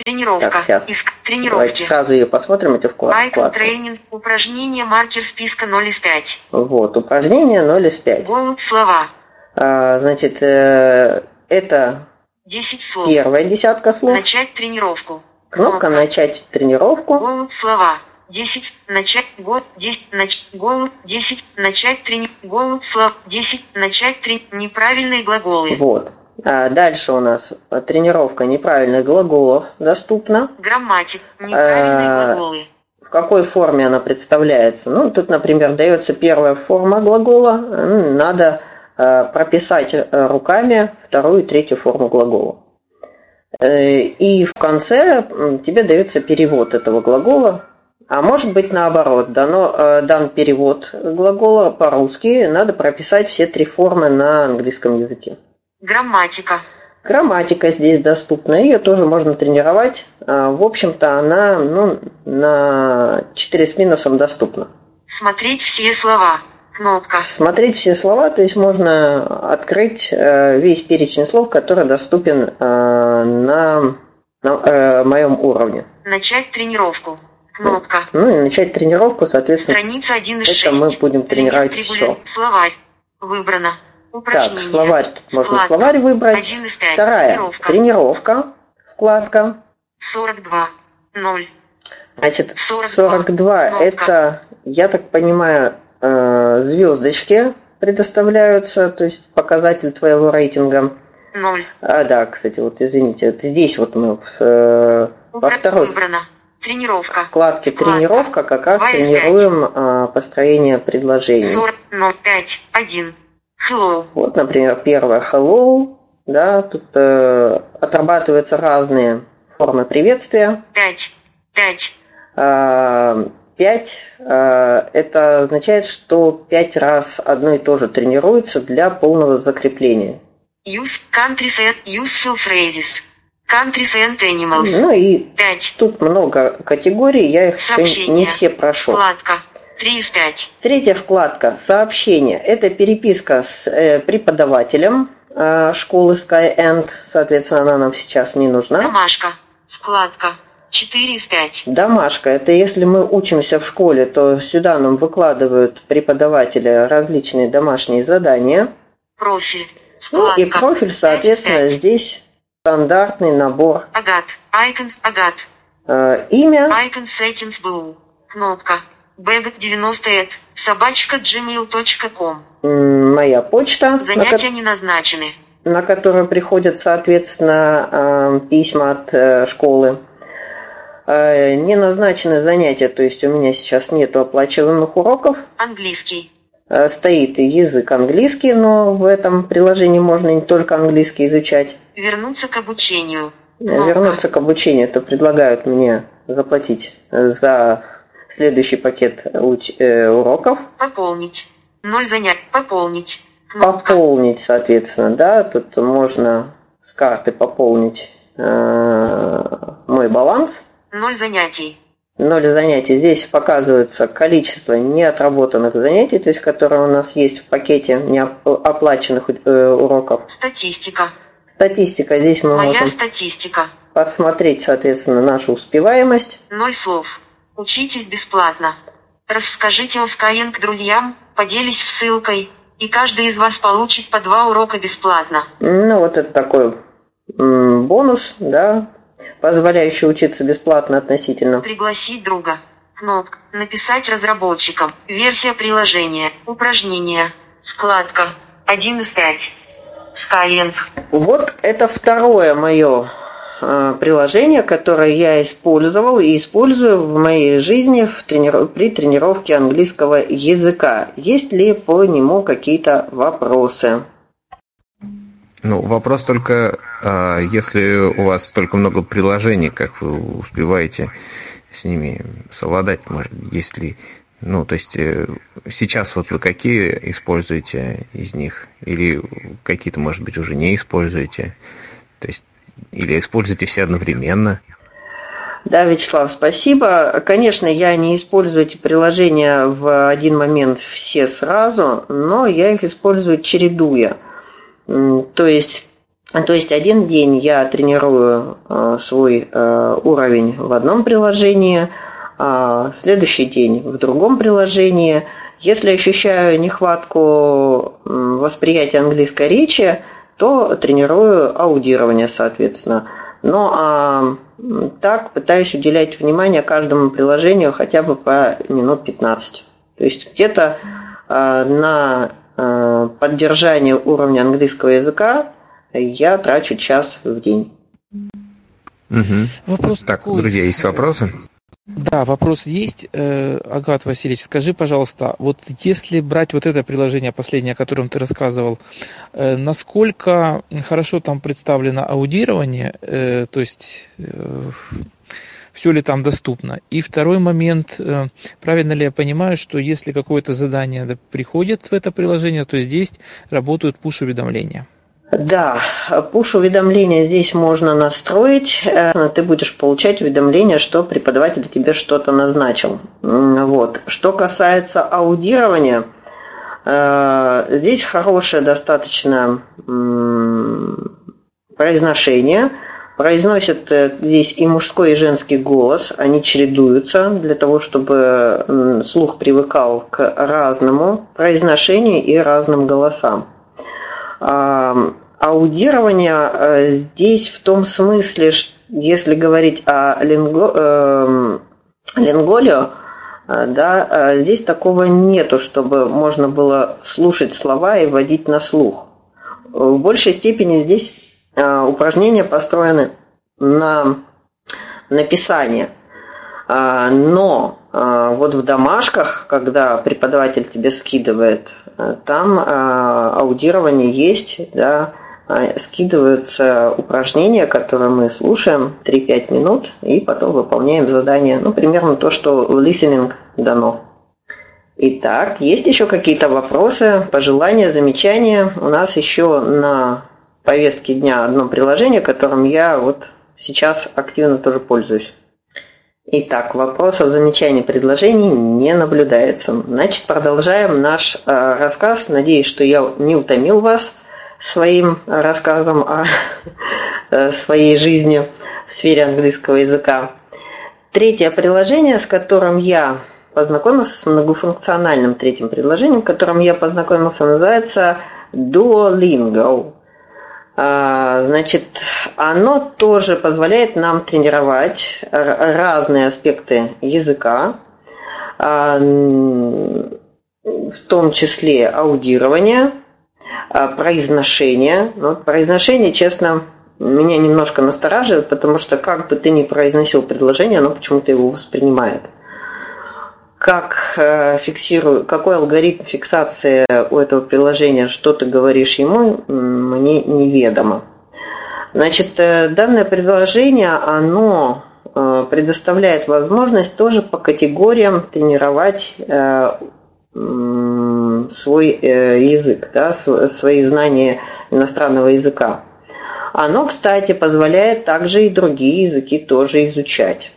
Тренировка. Так, сейчас. Иск... Тренировки. Давайте сразу ее посмотрим, эти вкладки. Icon тренинг. Упражнение маркер списка 0 из 5. Вот, упражнение 0 из 5. Голод слова. А, значит, э, это 10 слов. первая десятка слов. Начать тренировку. Кнопка, Кнопка. «Начать тренировку». Голод слова. 10, начать, год, 10, нач, голод, 10, начать, трени, голод, слав, 10, начать, трени, неправильные глаголы. Вот. А дальше у нас тренировка неправильных глаголов доступна. Грамматик, неправильные а, глаголы. В какой форме она представляется? Ну, тут, например, дается первая форма глагола. Надо а, прописать э, руками вторую и третью форму глагола. Э, и в конце тебе дается перевод этого глагола а может быть наоборот, дано, э, дан перевод глагола по-русски, надо прописать все три формы на английском языке. Грамматика. Грамматика здесь доступна, ее тоже можно тренировать. А, в общем-то, она ну, на 4 с минусом доступна. Смотреть все слова. Кнопка. Смотреть все слова, то есть можно открыть э, весь перечень слов, который доступен э, на, на моем уровне. Начать тренировку. Кнопка. Ну и начать тренировку, соответственно. Страница 1 из это 6. мы будем тренировать все. Словарь. Выбрано. Упражнение. Так, словарь. Можно Вкладка. словарь выбрать. 1 из 5. Вторая. Тренировка. Тренировка. Вкладка. 42. 0. Значит, 42, 42 это, я так понимаю, э, звездочки предоставляются, то есть показатель твоего рейтинга. Ноль. А, да, кстати, вот извините, вот здесь вот мы э, во второй. Выбрано. Тренировка. Вкладке Вкладка. тренировка как раз тренируем а, построение предложений. 40, 05, 1. Hello. Вот, например, первое hello. Да, тут э, отрабатываются разные формы приветствия. 5. 5. А, 5 а, это означает, что 5 раз одно и то же тренируется для полного закрепления. Use countries and useful phrases. Countries and Animals. Ну и 5. тут много категорий, я их Сообщения. не все прошел. Вкладка. 3 из 5. Третья вкладка «Сообщение». Это переписка с э, преподавателем э, школы SkyEnd. Соответственно, она нам сейчас не нужна. Домашка. Вкладка. 4 из 5. Домашка. Это если мы учимся в школе, то сюда нам выкладывают преподаватели различные домашние задания. Профиль. Вкладка. Ну и профиль, соответственно, здесь Стандартный набор. Агат. Icons Агат. Э, имя. Icon Settings Blue. Кнопка. Бэгат 90 собачка gmail.com. Моя почта. Занятия на, не назначены. На которую приходят, соответственно, э, письма от э, школы. Э, не назначены занятия, то есть у меня сейчас нет оплачиваемых уроков. Английский. Э, стоит язык английский, но в этом приложении можно не только английский изучать. Вернуться к обучению. вернуться к обучению, то предлагают мне заплатить за следующий пакет э, уроков. Пополнить. Ноль занять. Пополнить. Кнопка. Пополнить, соответственно, да, тут можно с карты пополнить э, мой баланс. Ноль занятий. Ноль занятий. Здесь показывается количество неотработанных занятий, то есть которые у нас есть в пакете неоплаченных э, уроков. Статистика. Статистика. Здесь мы Моя можем статистика. посмотреть, соответственно, нашу успеваемость. Ноль слов. Учитесь бесплатно. Расскажите о Skyeng друзьям, поделись ссылкой, и каждый из вас получит по два урока бесплатно. Ну, вот это такой м, бонус, да, позволяющий учиться бесплатно относительно. Пригласить друга. Кнопка. Написать разработчикам. Версия приложения. Упражнения. Вкладка. 1 из 5. Skyeng. Вот это второе мое э, приложение, которое я использовал и использую в моей жизни в трениров- при тренировке английского языка. Есть ли по нему какие-то вопросы? Ну, вопрос только, а, если у вас столько много приложений, как вы успеваете с ними совладать, может, если, ну, то есть э, сейчас вот вы какие используете из них, или какие-то, может быть, уже не используете, то есть, или используете все одновременно? Да, Вячеслав, спасибо. Конечно, я не использую эти приложения в один момент все сразу, но я их использую чередуя. То есть, то есть один день я тренирую э, свой э, уровень в одном приложении, следующий день в другом приложении. Если ощущаю нехватку восприятия английской речи, то тренирую аудирование, соответственно. Ну а так пытаюсь уделять внимание каждому приложению хотя бы по минут 15. То есть где-то э, на э, поддержание уровня английского языка я трачу час в день. Мгм. Вопрос Так, такой. друзья, есть вопросы? Да, вопрос есть. Э, Агат Васильевич, скажи, пожалуйста, вот если брать вот это приложение последнее, о котором ты рассказывал, э, насколько хорошо там представлено аудирование, э, то есть все ли там доступно? И второй момент, правильно ли я понимаю, что если какое-то задание да, приходит в это приложение, то здесь работают пуш-уведомления? Да, пуш-уведомления здесь можно настроить. Э, Ты будешь получать уведомления, что преподаватель тебе что-то назначил. Вот. Что касается аудирования, э, здесь хорошее достаточно произношение. Произносят э, здесь и мужской, и женский голос. Они чередуются для того, чтобы слух привыкал к разному произношению и разным голосам. А, Аудирование э, здесь в том смысле, ш- если говорить о линго, эм, линголио, э, да, э, здесь такого нету, чтобы можно было слушать слова и вводить на слух. В большей степени здесь упражнения построены на написание. А, Но вот в домашках, когда преподаватель тебе скидывает, там а, аудирование есть, да, а, скидываются упражнения, которые мы слушаем 3-5 минут и потом выполняем задание. Ну, примерно то, что в listening дано. Итак, есть еще какие-то вопросы, пожелания, замечания? У нас еще на повестке дня одно приложение, которым я вот сейчас активно тоже пользуюсь. Итак, вопросов, замечаний, предложений не наблюдается. Значит, продолжаем наш э, рассказ. Надеюсь, что я не утомил вас своим рассказом о э, своей жизни в сфере английского языка. Третье приложение, с которым я познакомился, с многофункциональным третьим приложением, с которым я познакомился, называется Duolingo. А, Значит, оно тоже позволяет нам тренировать разные аспекты языка, а, в том числе аудирование, а, произношение. Ну, произношение, честно, меня немножко настораживает, потому что как бы ты ни произносил предложение, оно почему-то его воспринимает. Как э, фиксирую, какой алгоритм фиксации у этого приложения, что ты говоришь ему, мне неведомо. Значит, э, данное предложение, оно э, предоставляет возможность тоже по категориям тренировать свой язык, да, свои знания иностранного языка. Оно, кстати, позволяет также и другие языки тоже изучать.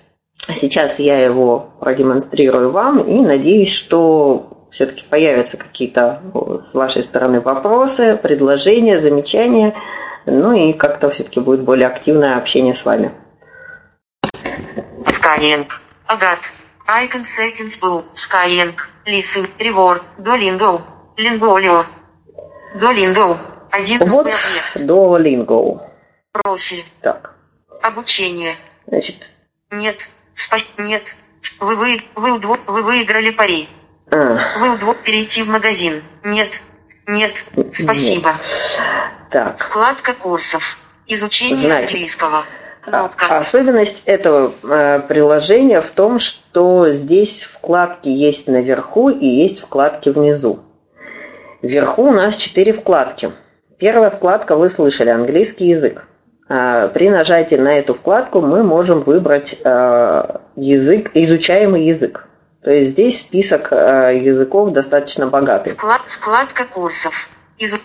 Сейчас я его продемонстрирую вам и надеюсь, что все-таки появятся какие-то с вашей стороны вопросы, предложения, замечания, ну и как-то все-таки будет более активное общение с вами. Skyeng. Агат. Icon settings blue. Skyeng. Listen. Reward. Duolingo. Lingolio. Duolingo. Один вот. Duolingo. Профиль. Так. Обучение. Значит. Нет. Спас... Нет. Вы, вы, вы, вы, вы выиграли пари. А. Вы вдвое перейти в магазин. Нет. Нет. Спасибо. Нет. Так. Вкладка курсов. Изучение Значит, английского. Кнопка. Особенность этого э, приложения в том, что здесь вкладки есть наверху и есть вкладки внизу. Вверху у нас четыре вкладки. Первая вкладка вы слышали английский язык. А, при нажатии на эту вкладку мы можем выбрать а, язык, изучаемый язык. То есть здесь список а, языков достаточно богатый. Вклад, вкладка курсов. Из...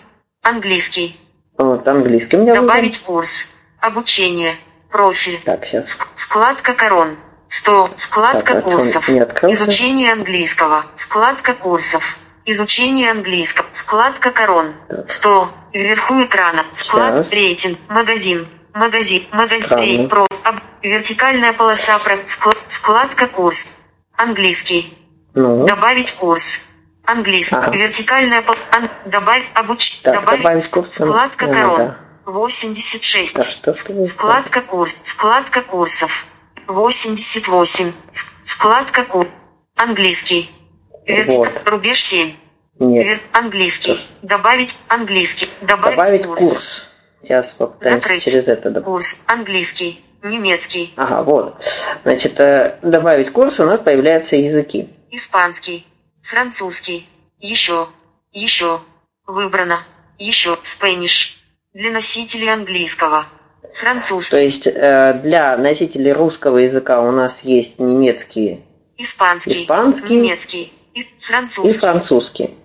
Английский. Вот, английский у меня Добавить выбран. курс. Обучение. Профиль. Так, сейчас. Вкладка корон. 100. Вкладка так, курсов. Изучение английского. Вкладка курсов. Изучение английского. Вкладка корон. 100. Вверху экрана. Вклад Сейчас. рейтинг. Магазин. Магазин. Магазин. Про. Об, вертикальная полоса. Про, вклад, вкладка курс. Английский. Ну. Добавить курс. Английский. Ага. Вертикальная полоса. Ан, добавь обуч. Так, добавить, добавить курс. Вкладка не корон. Надо. 86. Да, что Вкладка курс. Вкладка курсов. 88. Вкладка курс. Английский. Вертик... Вот. Рубеж 7. Нет. Английский. Добавить английский. Добавить, Добавить курс. курс. Сейчас попытаемся Закрыть. через это добавить. Курс. Английский. Немецкий. Ага, вот. Значит, э, добавить курс у нас появляются языки. Испанский. Французский. Еще. Еще. Выбрано. Еще. Spanish. Для носителей английского. Французский. То есть э, для носителей русского языка у нас есть немецкий, испанский, испанский немецкий и французский. И французский.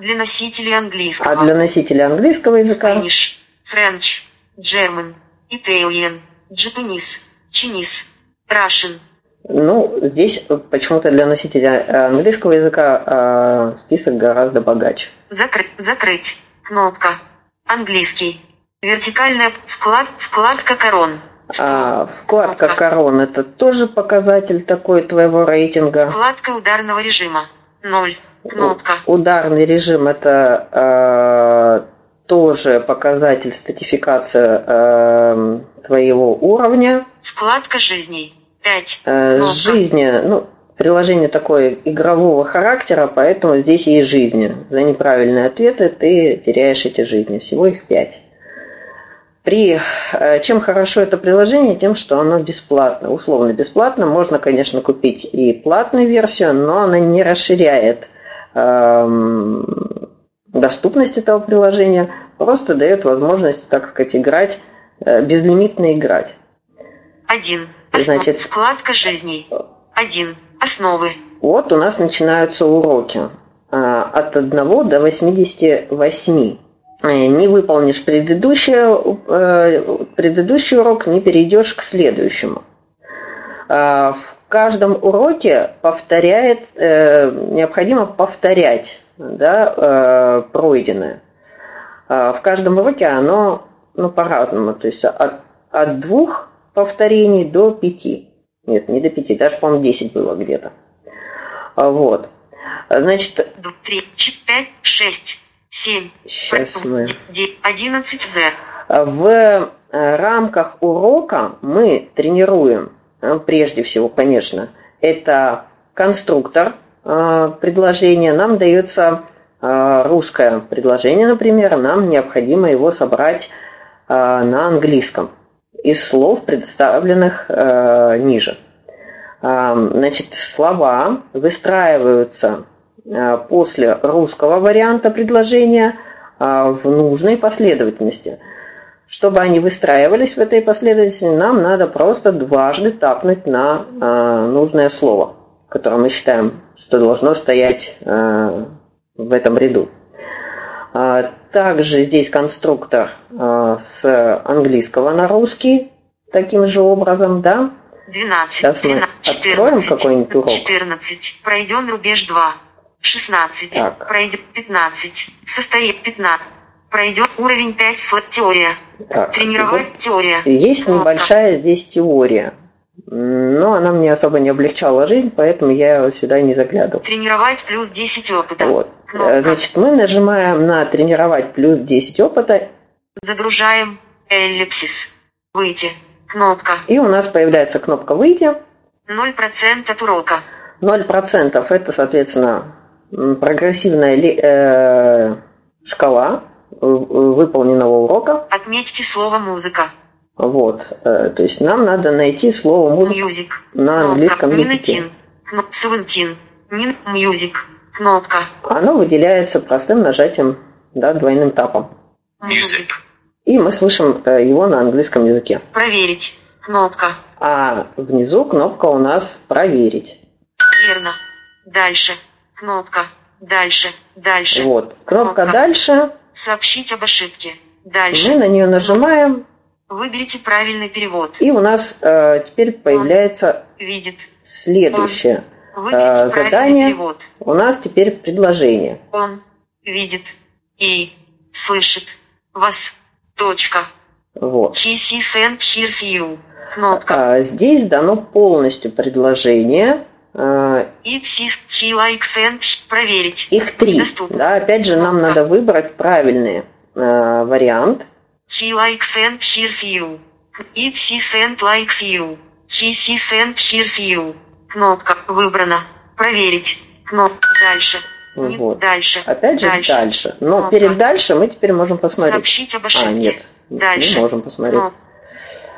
Для носителей английского. А для носителей английского языка? Spanish, French, German, Italian, Japanese, Chinese, Russian. Ну, здесь почему-то для носителя э, английского языка э, список гораздо богаче. Закрыть, закрыть. Кнопка. Английский. Вертикальная вклад, вкладка корон. А, вкладка Кнопка. корон это тоже показатель такой твоего рейтинга. Вкладка ударного режима. Ноль. Кнопка. Ударный режим это э, тоже показатель статификация э, твоего уровня. Вкладка жизней. Пять. Э, жизни, ну, приложение такое игрового характера, поэтому здесь есть жизни. За неправильные ответы ты теряешь эти жизни. Всего их пять. При, э, чем хорошо это приложение, тем, что оно бесплатно, условно бесплатно. Можно, конечно, купить и платную версию, но она не расширяет эм, доступность этого приложения, просто дает возможность, так сказать, играть, э, безлимитно играть. Один. Основ... Значит, вкладка жизней. Один. Основы. Вот у нас начинаются уроки э, от 1 до 88. Э, не выполнишь предыдущий, э, предыдущий урок, не перейдешь к следующему. Э, в каждом уроке повторяет, необходимо повторять да, пройденное. В каждом уроке оно ну, по-разному, то есть от, от двух повторений до пяти. Нет, не до пяти, даже, по-моему, десять было где-то. Вот. Значит... Три, пять, шесть. 7. Сейчас мы... 11 Z. В э, рамках урока мы тренируем, э, прежде всего, конечно, это конструктор э, предложения. Нам дается русское предложение, например, нам необходимо его собрать на английском из слов, представленных ниже. Значит, слова выстраиваются Э, после русского варианта предложения э, в нужной последовательности. чтобы они выстраивались в этой последовательности, нам надо просто дважды тапнуть на э, нужное слово, которое мы считаем, что должно стоять э, в этом ряду. А, также здесь конструктор э, с английского на русский таким же образом, да. 12, Сейчас мы 13, откроем 14, какой-нибудь урок. 14. Пройдем рубеж 2. 16. Так. Пройдем 15. Состоит 15. Пройдем уровень 5 слот теория. Так, Тренировать теория. Есть небольшая здесь теория, но она мне особо не облегчала жизнь, поэтому я сюда не заглядывал. Тренировать плюс 10 опыта. Вот. Кнопка. Э, Значит, мы нажимаем на тренировать плюс 10 опыта, Загружаем. Эллипсис. Выйти. Кнопка. и у нас появляется кнопка «Выйти». 0% от урока. 0% это, соответственно, прогрессивная ли- э, шкала э, выполненного урока. Отметьте слово музыка. Вот. Э, То есть нам надо найти слово «музыка» Music. на английском языке. Нин. Music. Кнопка. Оно выделяется простым нажатием, да, двойным тапом. Music. И мы слышим э, его на английском языке. Проверить. Кнопка. А внизу кнопка у нас «Проверить». Верно. Дальше. Кнопка. Дальше. Дальше. Вот. Кнопка Кнопка. «Дальше». Сообщить об ошибке. Мы Дальше. на нее нажимаем, Выберите правильный перевод. и у нас э, теперь появляется Видит. следующее. А, правильный задание. перевод. У нас теперь предложение. Он видит и слышит вас. Точка. Вот. He sees and hears you. Кнопка. А, здесь дано полностью предложение. А, It sees, he likes and проверить. их три. Доступно. Да, опять же, нам Кнопка. надо выбрать правильный а, вариант. He likes and hears you. It sees and likes you. He sees and hears you. Кнопка. Выбрано. Проверить. Кнопка. Дальше. Вот. Дальше. Опять же, дальше. Но Кнопка. перед дальше мы теперь можем посмотреть. Сообщить об А, ошибке. нет. Дальше. Не можем посмотреть. Кнопка.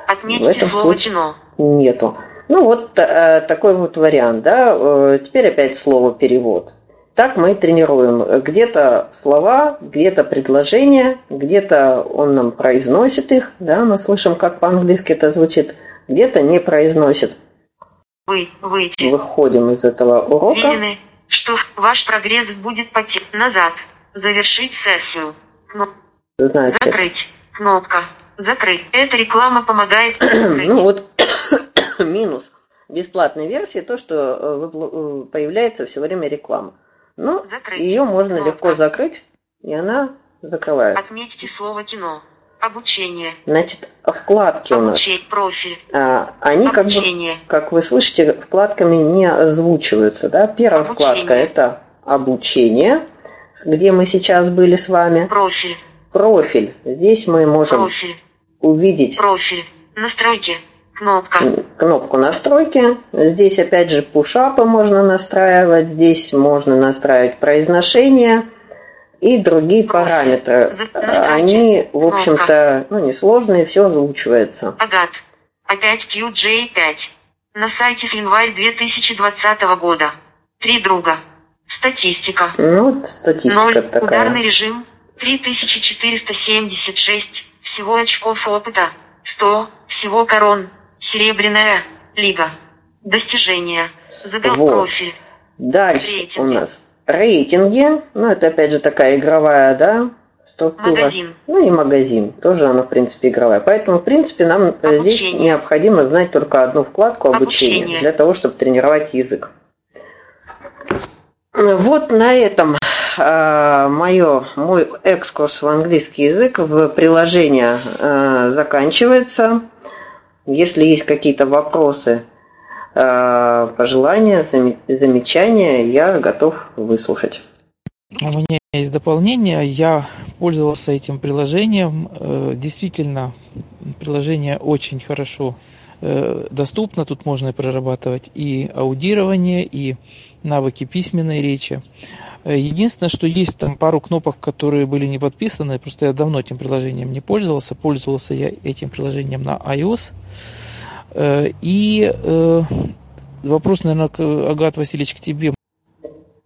В Отметьте этом слово случае- кино. Нету. Ну вот э, такой вот вариант, да. Э, теперь опять слово перевод. Так мы и тренируем. Где-то слова, где-то предложения, где-то он нам произносит их, да, мы слышим, как по-английски это звучит, где-то не произносит. Вы, выйти. Выходим из этого урока. Уверены, что ваш прогресс будет пойти назад. Завершить сессию. Кно- Знаете, Закрыть. Кнопка. Закрыть. Эта реклама помогает ну вот минус бесплатной версии то, что э, э, появляется все время реклама. Но Закрыть. ее можно Кнопка. легко закрыть, и она закрывается. Отметьте слово кино. Обучение. Значит, вкладки у нас, Обучение. Профиль. а, они как бы, Обучение. как вы слышите, вкладками не озвучиваются. Да? Первая Обучение. вкладка это обучение, где мы сейчас были с вами. Профиль. Профиль. Здесь мы можем Профиль. увидеть Профиль. Настройки. Кнопка. Кнопку настройки. Здесь опять же пушапы можно настраивать. Здесь можно настраивать произношение и другие параметры. Они, в общем-то, ну, несложные, все озвучивается. Агат. Опять QJ5. На сайте с январь 2020 года. Три друга. Статистика. Ну, вот статистика Ноль. такая. Ударный режим. 3476. Всего очков опыта. 100. Всего корон. Серебряная. Лига. Достижения. Загал Вот. профиль. Дальше Рейтинги. у нас рейтинги. Ну, это опять же такая игровая, да, структура. Магазин. Ну и магазин. Тоже она, в принципе, игровая. Поэтому, в принципе, нам э, здесь Обучение. необходимо знать только одну вкладку обучения Обучение. для того, чтобы тренировать язык. Вот на этом э, моё, мой экскурс в английский язык в приложение э, заканчивается. Если есть какие-то вопросы, э, пожелания, заме- замечания, я готов выслушать. У меня есть дополнение. Я пользовался этим приложением. Э, Действительно, приложение очень хорошо э, доступно. Тут можно прорабатывать и аудирование, и навыки письменной речи. Единственное, что есть там пару кнопок, которые были не подписаны. Просто я давно этим приложением не пользовался. Пользовался я этим приложением на iOS. Э, И э, вопрос, наверное, к Агат Васильевич, к тебе.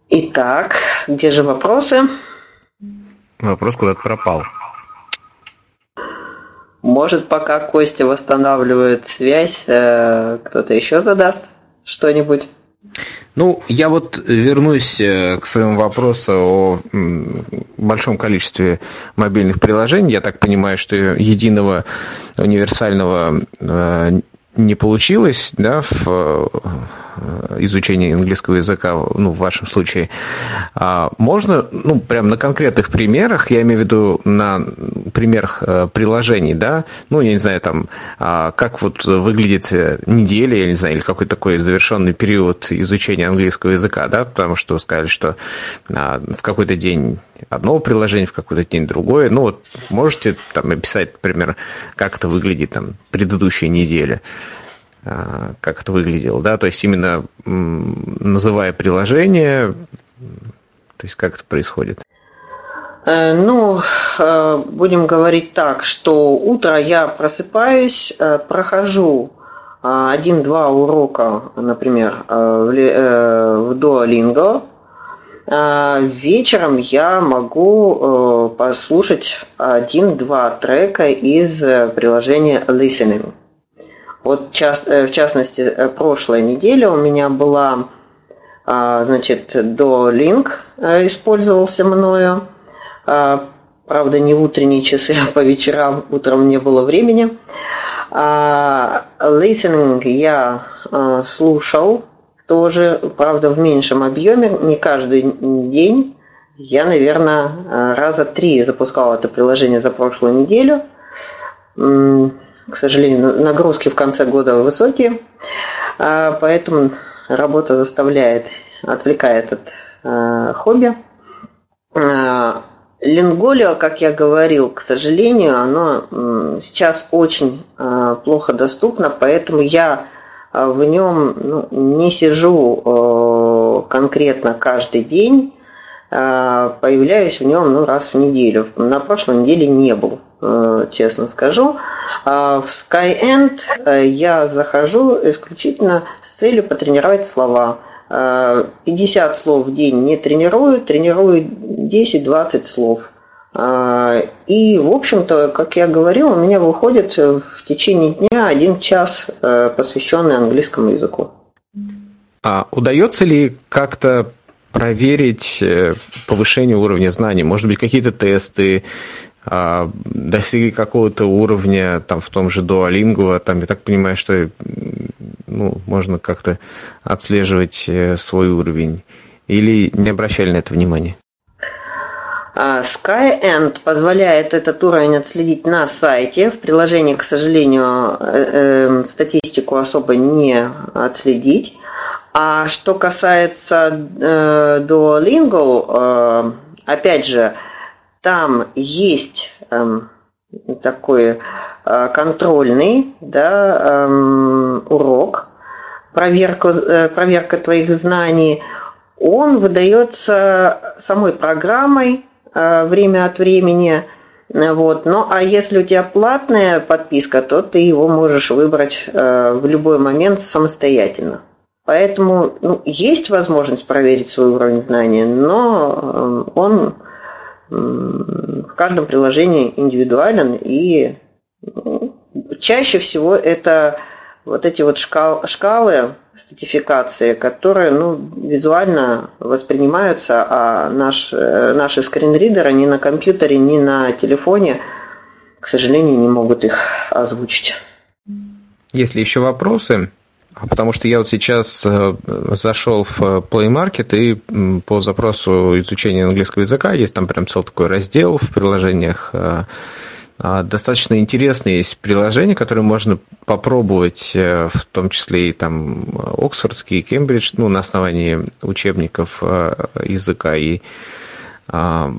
Итак, где же вопросы? Вопрос куда-то пропал. Может, пока Костя восстанавливает связь, э, кто-то еще задаст что-нибудь? Ну, я вот вернусь э, к своему вопросу о большом количестве мобильных приложений. Я так понимаю, что единого универсального э, не получилось да, в э, изучении английского языка, ну, в вашем случае, а можно, ну, прям на конкретных примерах, я имею в виду на примерах э, приложений, да, ну, я не знаю, там, а, как вот выглядит неделя, я не знаю, или какой-то такой завершенный период изучения английского языка, да, потому что сказали, что а, в какой-то день одно приложение, в какой-то день другое. Ну, вот можете там описать, например, как это выглядит там предыдущая неделя, как это выглядело, да, то есть именно называя приложение, то есть как это происходит? Э, ну, э, будем говорить так, что утро я просыпаюсь, э, прохожу один-два урока, например, в Duolingo, а, вечером я могу послушать один-два трека из приложения Listening. Вот э, в частности, прошлая неделя у меня была, а, значит, до Link использовался мною. А, правда, не утренние часы, а по вечерам, утром не было времени. Listening я слушал тоже, правда, в меньшем объеме, не каждый день. Я, наверное, раза три запускала это приложение за прошлую неделю. К сожалению, нагрузки в конце года высокие, а, поэтому работа заставляет, отвлекает от а, хобби. А, Линголио, как я говорил, к сожалению, оно сейчас очень плохо доступно, поэтому я а в нем ну, не сижу э, конкретно каждый день, а появляюсь в нем ну, раз в неделю. На прошлой неделе не был, э, честно скажу. А в Skyend э, я захожу исключительно с целью потренировать слова. 50 слов в день не тренирую, тренирую 10-20 слов. И, в общем-то, как я говорил, у меня выходит в течение дня один час, э, посвященный английскому языку. А удается ли как-то проверить э, повышение уровня знаний? Может быть, какие-то тесты, достигли какого-то уровня там в том же Duolingo, там, я так понимаю, что ну, можно как-то отслеживать э, свой уровень? Или не обращали на это внимания? А, Skyend позволяет этот уровень отследить на сайте. В приложении, к сожалению, э, э, статистику особо не отследить. А что касается э, Duolingo, опять же, там есть эм, такой контрольный да, эм, урок, проверка, проверка твоих знаний. Он выдается самой программой, Э, время от времени. Вот. Ну, а если у тебя платная подписка, то ты его можешь выбрать э, в любой момент самостоятельно. Поэтому ну, есть возможность проверить свой уровень знания, но э, он в каждом приложении индивидуален и ну, чаще всего это вот эти вот шкал, шкалы статификации, которые ну, визуально воспринимаются, а наш, э, наши скринридеры ни на компьютере, ни на телефоне, к сожалению, не могут их озвучить. Есть ли еще вопросы? А потому что я вот сейчас э, зашел в Play Market и по запросу изучения английского языка есть там прям целый такой раздел в приложениях э, а, достаточно интересные есть приложения, которые можно попробовать, э, в том числе и там Оксфордский, Кембридж, ну, на основании учебников э, языка и а,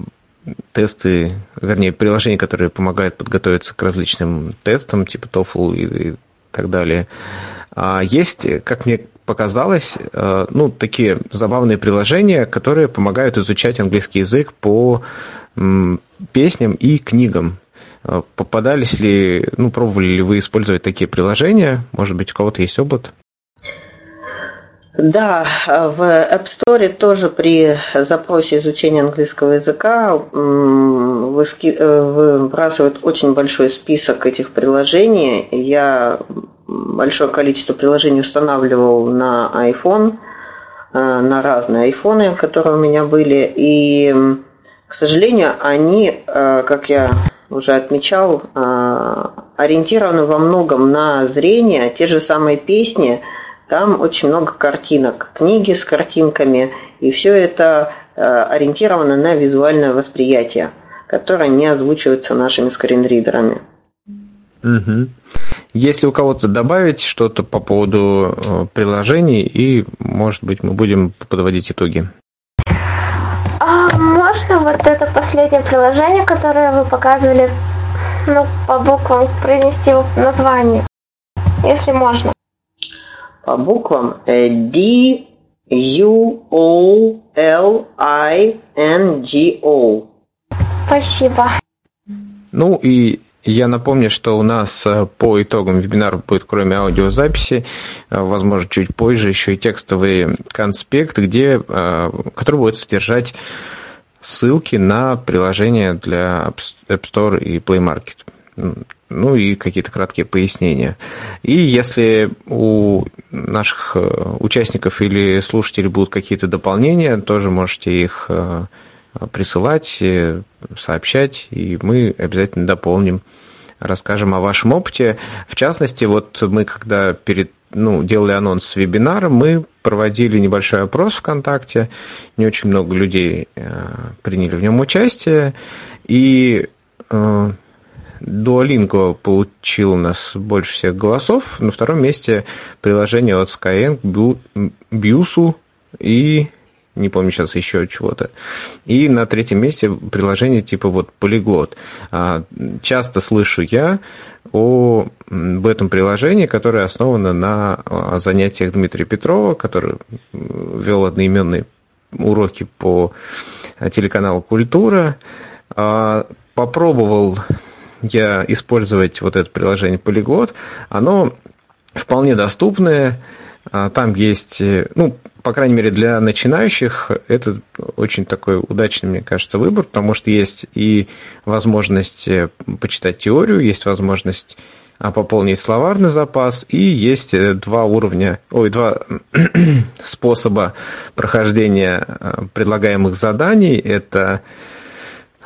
тесты, вернее, приложения, которые помогают подготовиться к различным тестам, типа TOEFL и, и так далее. А есть, как мне показалось, э, ну, такие забавные приложения, которые помогают изучать английский язык по песням и книгам. А попадались ли, ну, пробовали ли вы использовать такие приложения? Может быть, у кого-то есть опыт? Да, в App Store тоже при запросе изучения английского языка выбрасывает очень большой список этих приложений. Я большое количество приложений устанавливал на iPhone, на разные айфоны, которые у меня были. И, к сожалению, они, как я уже отмечал, ориентированы во многом на зрение. Те же самые песни – там очень много картинок, книги с картинками, и все это э, ориентировано на визуальное восприятие, которое не озвучивается нашими скринридерами. Угу. Если у кого-то добавить что-то по поводу э, приложений, и, может быть, мы будем подводить итоги. А можно вот это последнее приложение, которое вы показывали, ну, по буквам произнести название, если можно? по буквам D U O L I N G O. Спасибо. Ну и я напомню, что у нас э, по итогам вебинара будет, кроме аудиозаписи, э, возможно, чуть позже еще и текстовый конспект, где, э, который будет содержать ссылки на приложения для App Store и Play Market ну и какие-то краткие пояснения. И если у наших участников или слушателей будут какие-то дополнения, тоже можете их присылать, э, сообщать, и мы обязательно дополним, расскажем о вашем опыте. В частности, вот мы когда перед ну, делали анонс вебинара, мы проводили небольшой опрос ВКонтакте, не очень много людей приняли в нем участие, и Duolingo получил у нас больше всех голосов. На втором месте приложение от Skyeng, Бьюсу и не помню сейчас еще чего-то. И на третьем месте приложение типа вот Polyglot. А, часто слышу я об этом приложении, которое основано на а, занятиях Дмитрия Петрова, который вел одноименные уроки по телеканалу «Культура». А, попробовал я использовать вот это приложение Polyglot, оно вполне доступное, а, там есть, э, ну, по крайней мере, для начинающих это очень такой удачный, мне кажется, выбор, потому что есть и возможность э, почитать теорию, есть возможность а, пополнить словарный запас, и есть э, два уровня, ой, два способа прохождения предлагаемых заданий. Это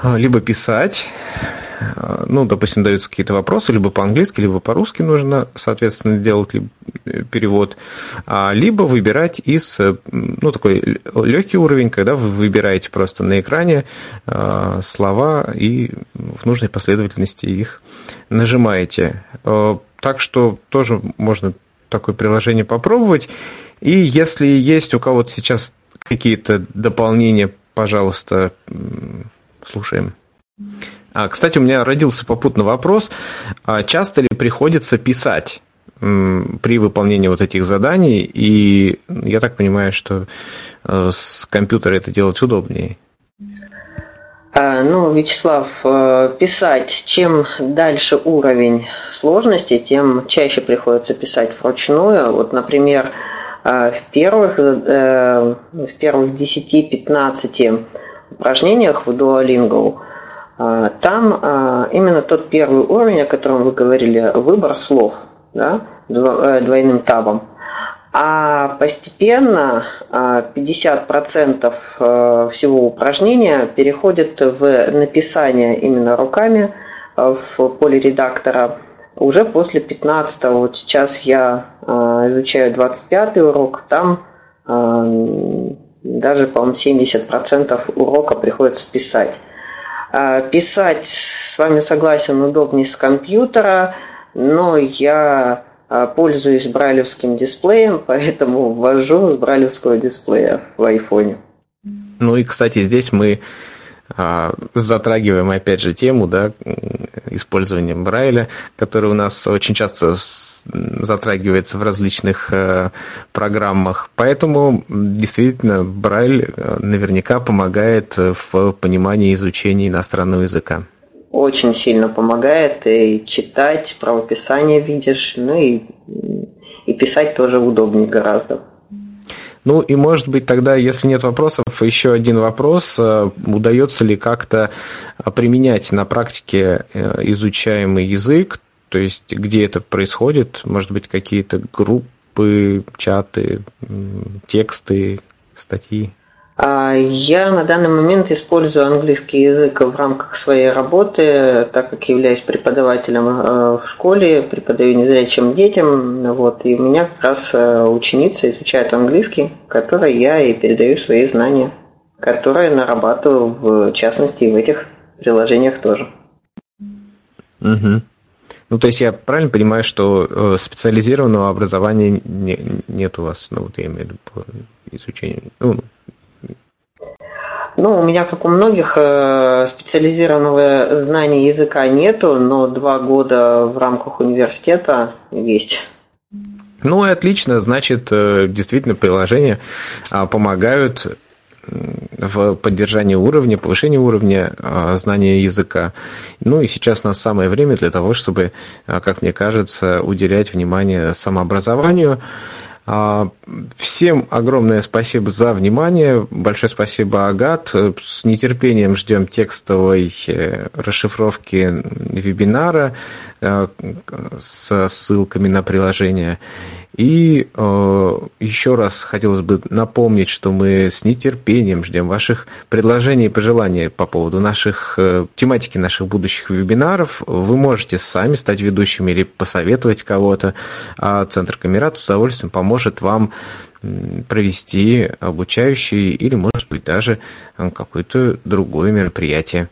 либо писать, Э, ну, допустим, даются какие-то вопросы, либо по-английски, либо по-русски нужно, соответственно, делать э, перевод, а, либо выбирать из, э, ну, такой легкий уровень, когда вы выбираете просто на экране слова и в нужной последовательности их нажимаете. Так что тоже можно такое приложение попробовать. И если есть у кого-то сейчас какие-то дополнения, пожалуйста, слушаем. Кстати, у меня родился попутный вопрос. А часто ли приходится писать при выполнении вот этих заданий? И я так понимаю, что э, с компьютера это делать удобнее. А, ну, Вячеслав, э, писать, чем дальше уровень сложности, тем чаще приходится писать вручную. Вот, например, э, в первых, в первых 10-15 упражнениях в Duolingo а, там а, именно тот первый уровень, о котором вы говорили, выбор слов да, э, двойным табом. А постепенно 50% а, э, всего упражнения переходит в написание именно руками э, в поле редактора уже после 15 -го. Вот сейчас я изучаю 25 урок, там даже, по-моему, 70% урока приходится писать. А, писать с вами согласен удобнее с компьютера, но я а, пользуюсь брайлевским дисплеем, поэтому ввожу с брайлевского дисплея в айфоне. Ну и, кстати, здесь мы затрагиваем опять же тему да, использования Брайля, который у нас очень часто затрагивается в различных э, программах. Поэтому действительно Брайль э, наверняка помогает в понимании и изучении иностранного языка. Очень сильно помогает и читать, правописание видишь, ну и, и писать тоже удобнее гораздо. Ну и, может быть, тогда, если нет вопросов, еще один вопрос. Удается ли как-то применять на практике изучаемый язык, то есть где это происходит, может быть, какие-то группы, чаты, тексты, статьи? А, я на данный момент использую английский язык в рамках своей работы, так как являюсь преподавателем э, в школе, преподаю незрячим детям, вот, и у меня как раз э, ученица изучает английский, которой я и передаю свои знания, которые нарабатываю в частности в этих приложениях тоже. Угу. Ну, то есть я правильно понимаю, что э, специализированного образования не, нет у вас, ну, вот я имею в виду по изучению, ну, ну, у меня, как у многих, э, специализированного знания языка нету, но два года в рамках университета есть. Ну и отлично, значит, э, действительно приложения а, помогают в поддержании уровня, повышении уровня а, знания языка. Ну и сейчас у нас самое время для того, чтобы, а, как мне кажется, уделять внимание самообразованию. А, всем огромное спасибо за внимание. Большое спасибо, Агат. С нетерпением ждем текстовой э, расшифровки вебинара э, с ссылками на приложение. И э, еще раз хотелось бы напомнить, что мы с нетерпением ждем ваших предложений и пожеланий по поводу наших э, тематики наших будущих вебинаров. Вы можете сами стать ведущими или посоветовать кого-то, а Центр Камерат с удовольствием поможет вам провести обучающий или, может быть, даже какое-то другое мероприятие.